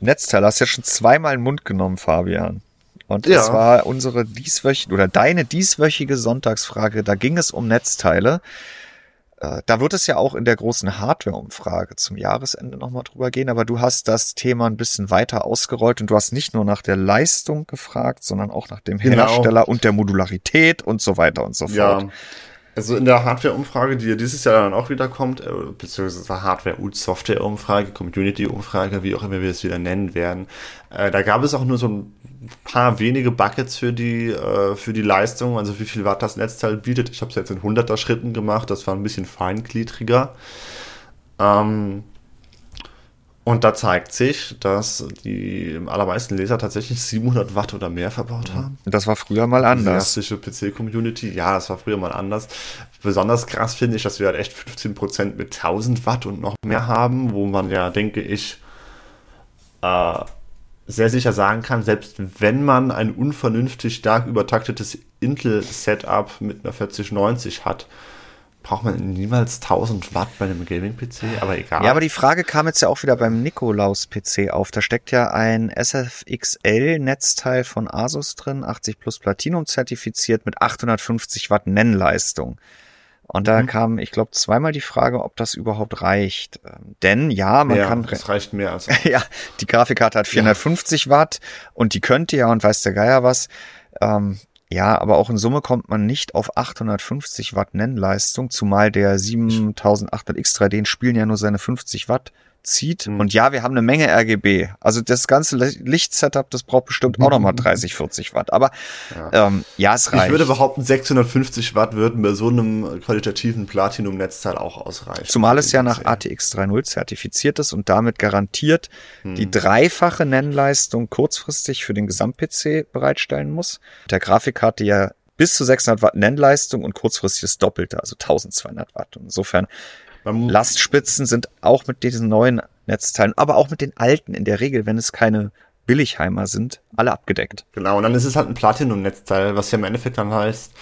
Netzteil hast du ja schon zweimal in den Mund genommen, Fabian. Und ja. das war unsere dieswöchige oder deine dieswöchige Sonntagsfrage. Da ging es um Netzteile. Äh, da wird es ja auch in der großen Hardware-Umfrage zum Jahresende nochmal drüber gehen, aber du hast das Thema ein bisschen weiter ausgerollt und du hast nicht nur nach der Leistung gefragt, sondern auch nach dem genau. Hersteller und der Modularität und so weiter und so fort. Ja. Also in der Hardware-Umfrage, die ja dieses Jahr dann auch wieder kommt, äh, beziehungsweise Hardware- und Software-Umfrage, Community-Umfrage, wie auch immer wir es wieder nennen werden, äh, da gab es auch nur so ein paar wenige Buckets für die, äh, für die Leistung, also wie viel Watt das Netzteil bietet. Ich habe es jetzt in 100er Schritten gemacht, das war ein bisschen feingliedriger. Ähm, und da zeigt sich, dass die allermeisten Leser tatsächlich 700 Watt oder mehr verbaut haben. Das war früher mal anders. Die PC-Community, ja, das war früher mal anders. Besonders krass finde ich, dass wir halt echt 15% mit 1000 Watt und noch mehr haben, wo man ja, denke ich, äh, sehr sicher sagen kann, selbst wenn man ein unvernünftig stark übertaktetes Intel-Setup mit einer 4090 hat, braucht man niemals 1000 Watt bei einem Gaming-PC, aber egal. Ja, aber die Frage kam jetzt ja auch wieder beim Nikolaus-PC auf. Da steckt ja ein SFXL-Netzteil von Asus drin, 80 plus Platinum zertifiziert mit 850 Watt Nennleistung. Und da mhm. kam, ich glaube, zweimal die Frage, ob das überhaupt reicht. Ähm, denn ja, man ja, kann. Das reicht mehr als. ja, die Grafikkarte hat 450 ja. Watt und die könnte ja und weiß der Geier was. Ähm, ja, aber auch in Summe kommt man nicht auf 850 Watt Nennleistung, zumal der 7800 X3D den spielen ja nur seine 50 Watt zieht. Mhm. Und ja, wir haben eine Menge RGB. Also das ganze Lichtsetup, das braucht bestimmt auch nochmal 30, 40 Watt. Aber ja. Ähm, ja, es reicht. Ich würde behaupten, 650 Watt würden bei so einem qualitativen Platinum-Netzteil auch ausreichen. Zumal es ja nach ATX 3.0 zertifiziert ist und damit garantiert mhm. die dreifache Nennleistung kurzfristig für den Gesamt-PC bereitstellen muss. Der Grafikkarte ja bis zu 600 Watt Nennleistung und kurzfristig das Doppelte, also 1200 Watt. Insofern Lastspitzen sind auch mit diesen neuen Netzteilen, aber auch mit den alten in der Regel, wenn es keine Billigheimer sind, alle abgedeckt. Genau, und dann ist es halt ein Platinum-Netzteil, was ja im Endeffekt dann heißt,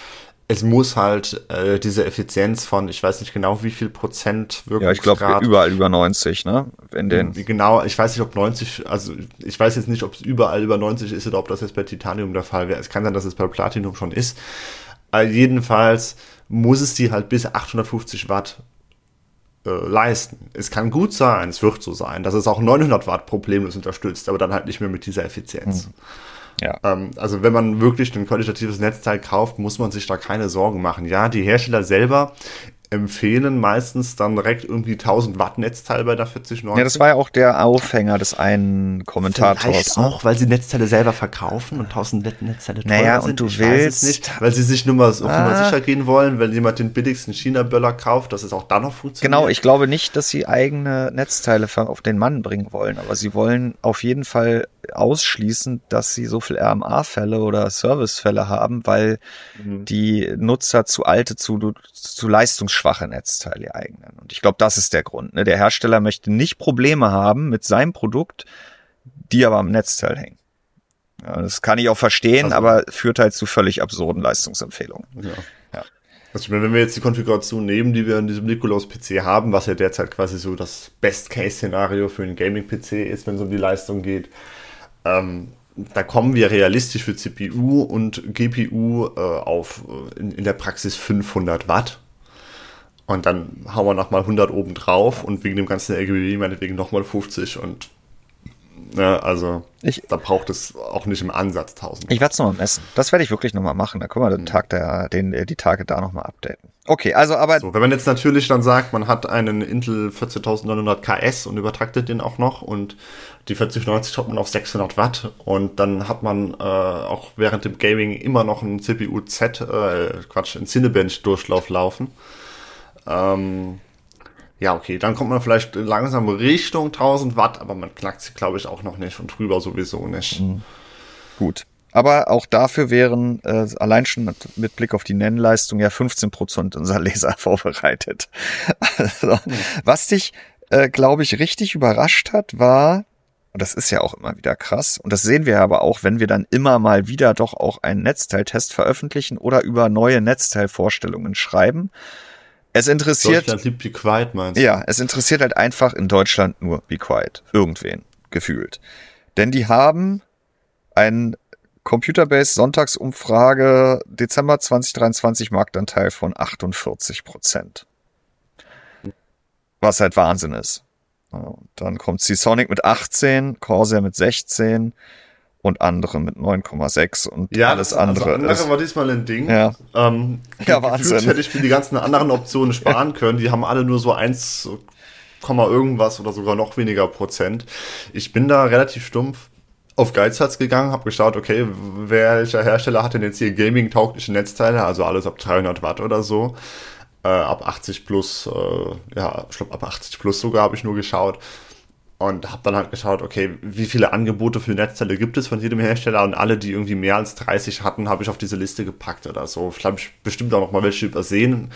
es muss halt äh, diese Effizienz von, ich weiß nicht genau wie viel Prozent wirklich. Ja, ich glaube überall über 90, ne? In den genau, ich weiß nicht, ob 90, also ich weiß jetzt nicht, ob es überall über 90 ist oder ob das jetzt bei Titanium der Fall wäre. Es kann sein, dass es bei Platinum schon ist. Aber jedenfalls muss es die halt bis 850 Watt äh, leisten. Es kann gut sein, es wird so sein, dass es auch 900 Watt problemlos unterstützt, aber dann halt nicht mehr mit dieser Effizienz. Mhm. Ja. Ähm, also wenn man wirklich ein qualitatives Netzteil kauft, muss man sich da keine Sorgen machen. Ja, die Hersteller selber empfehlen meistens dann direkt irgendwie 1000 Watt Netzteil bei der 4090. Ja, das war ja auch der Aufhänger des einen Kommentators. Vielleicht ne? auch, weil sie Netzteile selber verkaufen und 1000 Watt Netzteile teuer naja, sind. und du ich willst nicht, weil sie sich nur mal ah. Nummer sicher gehen wollen, wenn jemand den billigsten China-Böller kauft, dass es auch dann noch funktioniert. Genau, ich glaube nicht, dass sie eigene Netzteile auf den Mann bringen wollen, aber sie wollen auf jeden Fall ausschließen, dass sie so viel RMA-Fälle oder Service-Fälle haben, weil mhm. die Nutzer zu alte, zu, zu leistungsschwache Netzteile die eigenen. Und ich glaube, das ist der Grund. Ne? Der Hersteller möchte nicht Probleme haben mit seinem Produkt, die aber am Netzteil hängen. Ja, das kann ich auch verstehen, also, aber führt halt zu völlig absurden Leistungsempfehlungen. Ja. ja. Also wenn wir jetzt die Konfiguration nehmen, die wir in diesem Nikolaus-PC haben, was ja derzeit quasi so das Best-Case-Szenario für einen Gaming-PC ist, wenn es um die Leistung geht, ähm, da kommen wir realistisch für CPU und GPU äh, auf äh, in, in, der Praxis 500 Watt. Und dann hauen wir nochmal 100 oben drauf und wegen dem ganzen RGB meinetwegen nochmal 50 und Ne, also ich, da braucht es auch nicht im Ansatz 1000. Ich werde es nochmal messen. Das werde ich wirklich nochmal machen. Da können wir den mhm. Tag der, den, die Tage da nochmal updaten. Okay, also aber. So, wenn man jetzt natürlich dann sagt, man hat einen Intel 14900 KS und übertraktet den auch noch und die 4090 hat man auf 600 Watt und dann hat man äh, auch während dem Gaming immer noch einen CPU-Z, äh, Quatsch, einen Cinebench-Durchlauf laufen. Ähm, ja, okay, dann kommt man vielleicht langsam Richtung 1000 Watt, aber man knackt sie, glaube ich, auch noch nicht und drüber sowieso nicht. Mhm. Gut. Aber auch dafür wären äh, allein schon mit Blick auf die Nennleistung ja 15 Prozent unserer Leser vorbereitet. Also, mhm. Was dich, äh, glaube ich, richtig überrascht hat, war, und das ist ja auch immer wieder krass, und das sehen wir aber auch, wenn wir dann immer mal wieder doch auch einen Netzteiltest veröffentlichen oder über neue Netzteilvorstellungen schreiben, es interessiert. Deutschland liebt Be Quiet, meinst du? Ja, es interessiert halt einfach in Deutschland nur Be Quiet. Irgendwen. Gefühlt. Denn die haben ein Computerbase Sonntagsumfrage Dezember 2023 Marktanteil von 48 Prozent. Was halt Wahnsinn ist. Dann kommt C-Sonic mit 18, Corsair mit 16, und andere mit 9,6 und ja, alles andere. Also andere ist, war diesmal ein Ding. Ja, ähm, ja Wahnsinn. hätte ich mir die ganzen anderen Optionen sparen können. Die haben alle nur so 1, irgendwas oder sogar noch weniger Prozent. Ich bin da relativ stumpf auf Geizhals gegangen, habe geschaut, okay, welcher Hersteller hat denn jetzt hier Gaming-taugliche Netzteile, also alles ab 300 Watt oder so. Äh, ab 80 plus, äh, ja, ich glaube ab 80 plus sogar habe ich nur geschaut und habe dann halt geschaut, okay, wie viele Angebote für Netzteile gibt es von jedem Hersteller und alle, die irgendwie mehr als 30 hatten, habe ich auf diese Liste gepackt oder so. Ich ich bestimmt auch noch mal welche übersehen.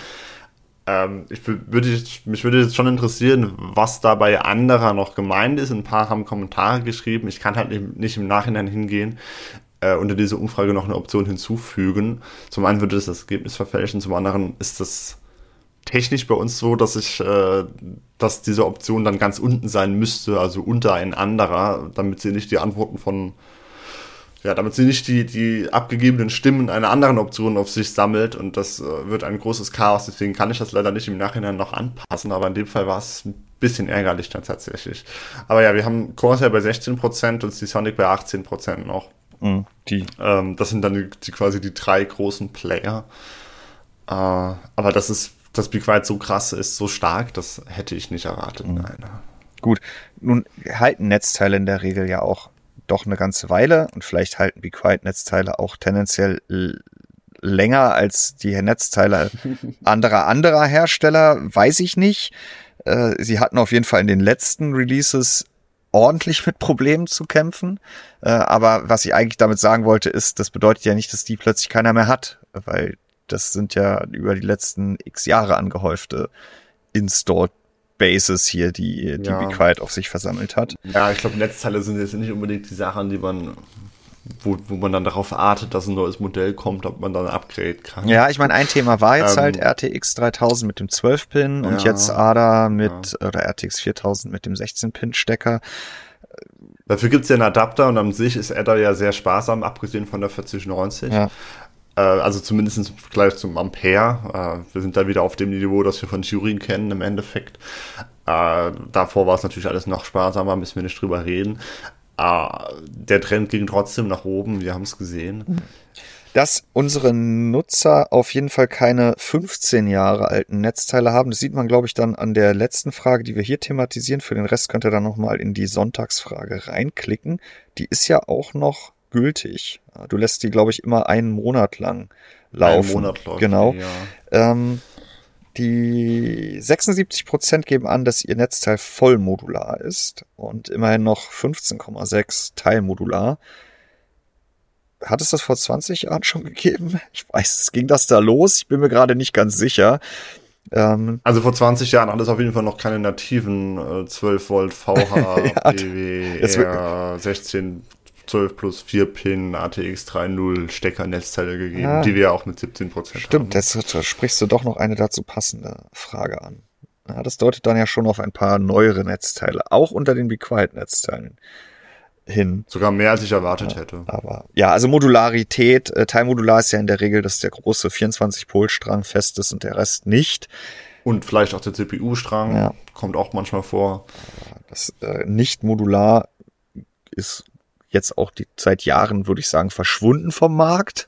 Ähm, ich würde, mich würde jetzt schon interessieren, was da bei anderer noch gemeint ist. Ein paar haben Kommentare geschrieben. Ich kann halt nicht im Nachhinein hingehen äh, unter diese Umfrage noch eine Option hinzufügen. Zum einen würde das das Ergebnis verfälschen, zum anderen ist das technisch bei uns so, dass ich, äh, dass diese Option dann ganz unten sein müsste, also unter ein anderer, damit sie nicht die Antworten von, ja, damit sie nicht die, die abgegebenen Stimmen einer anderen Option auf sich sammelt und das äh, wird ein großes Chaos, deswegen kann ich das leider nicht im Nachhinein noch anpassen, aber in dem Fall war es ein bisschen ärgerlich dann tatsächlich. Aber ja, wir haben Corsair bei 16% und die Sonic bei 18% noch. Mhm, die. Ähm, das sind dann die, die, quasi die drei großen Player. Äh, aber das ist dass Be Quiet so krass ist, so stark, das hätte ich nicht erwartet. Mhm. Nein. Gut, nun halten Netzteile in der Regel ja auch doch eine ganze Weile und vielleicht halten Be Quiet Netzteile auch tendenziell länger als die Netzteile anderer anderer Hersteller, weiß ich nicht. Äh, sie hatten auf jeden Fall in den letzten Releases ordentlich mit Problemen zu kämpfen. Äh, aber was ich eigentlich damit sagen wollte, ist, das bedeutet ja nicht, dass die plötzlich keiner mehr hat, weil das sind ja über die letzten x Jahre angehäufte Installed Bases hier, die, die ja. Be Quiet auf sich versammelt hat. Ja, ich glaube, Netzteile sind jetzt nicht unbedingt die Sachen, die man wo, wo man dann darauf artet, dass ein neues Modell kommt, ob man dann upgraden kann. Ja, ich meine, ein Thema war jetzt ähm, halt RTX 3000 mit dem 12-Pin und ja, jetzt ADA mit, ja. oder RTX 4000 mit dem 16-Pin-Stecker. Dafür gibt's ja einen Adapter und an sich ist ADA ja sehr sparsam, abgesehen von der 4090. Ja. Äh, also zumindest im Vergleich zum Ampere. Äh, wir sind da wieder auf dem Niveau, das wir von Turing kennen im Endeffekt. Äh, davor war es natürlich alles noch sparsamer, müssen wir nicht drüber reden. Der Trend ging trotzdem nach oben, wir haben es gesehen. Dass unsere Nutzer auf jeden Fall keine 15 Jahre alten Netzteile haben, das sieht man, glaube ich, dann an der letzten Frage, die wir hier thematisieren. Für den Rest könnt ihr dann nochmal in die Sonntagsfrage reinklicken. Die ist ja auch noch gültig. Du lässt die, glaube ich, immer einen Monat lang laufen. Einen Monat läuft genau. Die, ja. ähm, die 76 Prozent geben an, dass ihr Netzteil vollmodular ist und immerhin noch 15,6 teilmodular. Hat es das vor 20 Jahren schon gegeben? Ich weiß, es ging das da los? Ich bin mir gerade nicht ganz sicher. Ähm, also vor 20 Jahren hat es auf jeden Fall noch keine nativen äh, 12 Volt VH, ja, PWR 16 12 plus 4 Pin ATX 3.0 Steckernetzteile gegeben, ah, die wir auch mit 17% stimmt, haben. Stimmt, jetzt sprichst du doch noch eine dazu passende Frage an. Ja, das deutet dann ja schon auf ein paar neuere Netzteile, auch unter den Be Quiet Netzteilen hin. Sogar mehr als ich erwartet ja, hätte. Aber ja, also Modularität, äh, Teilmodular ist ja in der Regel, dass der große 24-Pol-Strang fest ist und der Rest nicht. Und vielleicht auch der CPU-Strang, ja. kommt auch manchmal vor. Das äh, nicht modular ist jetzt auch die, seit Jahren, würde ich sagen, verschwunden vom Markt.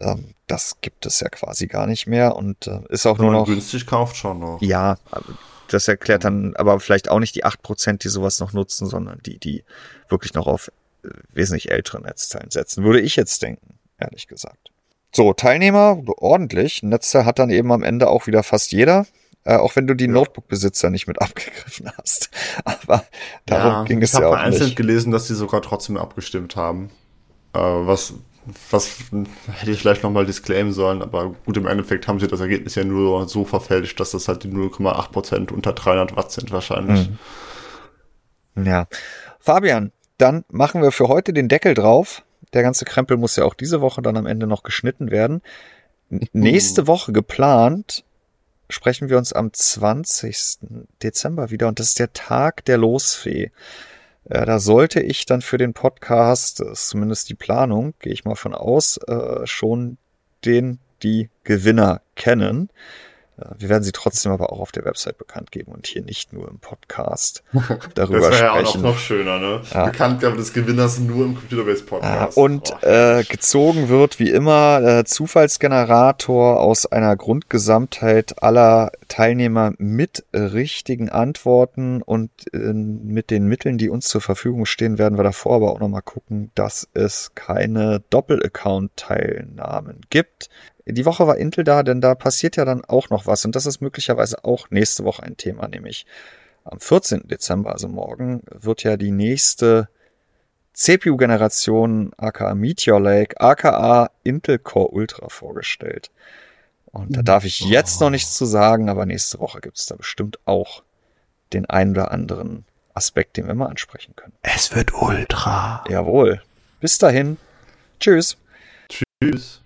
Ähm, das gibt es ja quasi gar nicht mehr und äh, ist auch Wenn nur noch. günstig kauft schon noch. Ja, das erklärt dann aber vielleicht auch nicht die acht Prozent, die sowas noch nutzen, sondern die, die wirklich noch auf äh, wesentlich ältere Netzteilen setzen, würde ich jetzt denken, ehrlich gesagt. So, Teilnehmer, ordentlich. Netzteil hat dann eben am Ende auch wieder fast jeder. Äh, auch wenn du die ja. Notebook-Besitzer nicht mit abgegriffen hast. Aber darum ja, ging es ja auch nicht. Ich habe vereinzelt gelesen, dass die sogar trotzdem abgestimmt haben. Äh, was, was hätte ich vielleicht nochmal disclaimen sollen, aber gut, im Endeffekt haben sie das Ergebnis ja nur so verfälscht, dass das halt die 0,8% unter 300 Watt sind wahrscheinlich. Mhm. Ja. Fabian, dann machen wir für heute den Deckel drauf. Der ganze Krempel muss ja auch diese Woche dann am Ende noch geschnitten werden. Nächste Woche geplant sprechen wir uns am 20. Dezember wieder und das ist der Tag der Losfee. Äh, da sollte ich dann für den Podcast, ist zumindest die Planung, gehe ich mal von aus, äh, schon den, die Gewinner kennen. Wir werden sie trotzdem aber auch auf der Website bekannt geben und hier nicht nur im Podcast darüber das sprechen. Das wäre ja auch noch schöner, ne? Ja. Bekanntgabe des Gewinners nur im Computerbase Podcast. Ja, und oh, äh, gezogen wird wie immer äh, Zufallsgenerator aus einer Grundgesamtheit aller Teilnehmer mit richtigen Antworten und äh, mit den Mitteln, die uns zur Verfügung stehen, werden wir davor aber auch nochmal gucken, dass es keine Doppel-Account-Teilnahmen gibt. Die Woche war Intel da, denn da passiert ja dann auch noch was und das ist möglicherweise auch nächste Woche ein Thema, nämlich am 14. Dezember, also morgen, wird ja die nächste CPU-Generation aka Meteor Lake, aka Intel Core Ultra vorgestellt. Und da darf ich jetzt noch nichts zu sagen, aber nächste Woche gibt es da bestimmt auch den einen oder anderen Aspekt, den wir mal ansprechen können. Es wird Ultra. Jawohl. Bis dahin. Tschüss. Tschüss.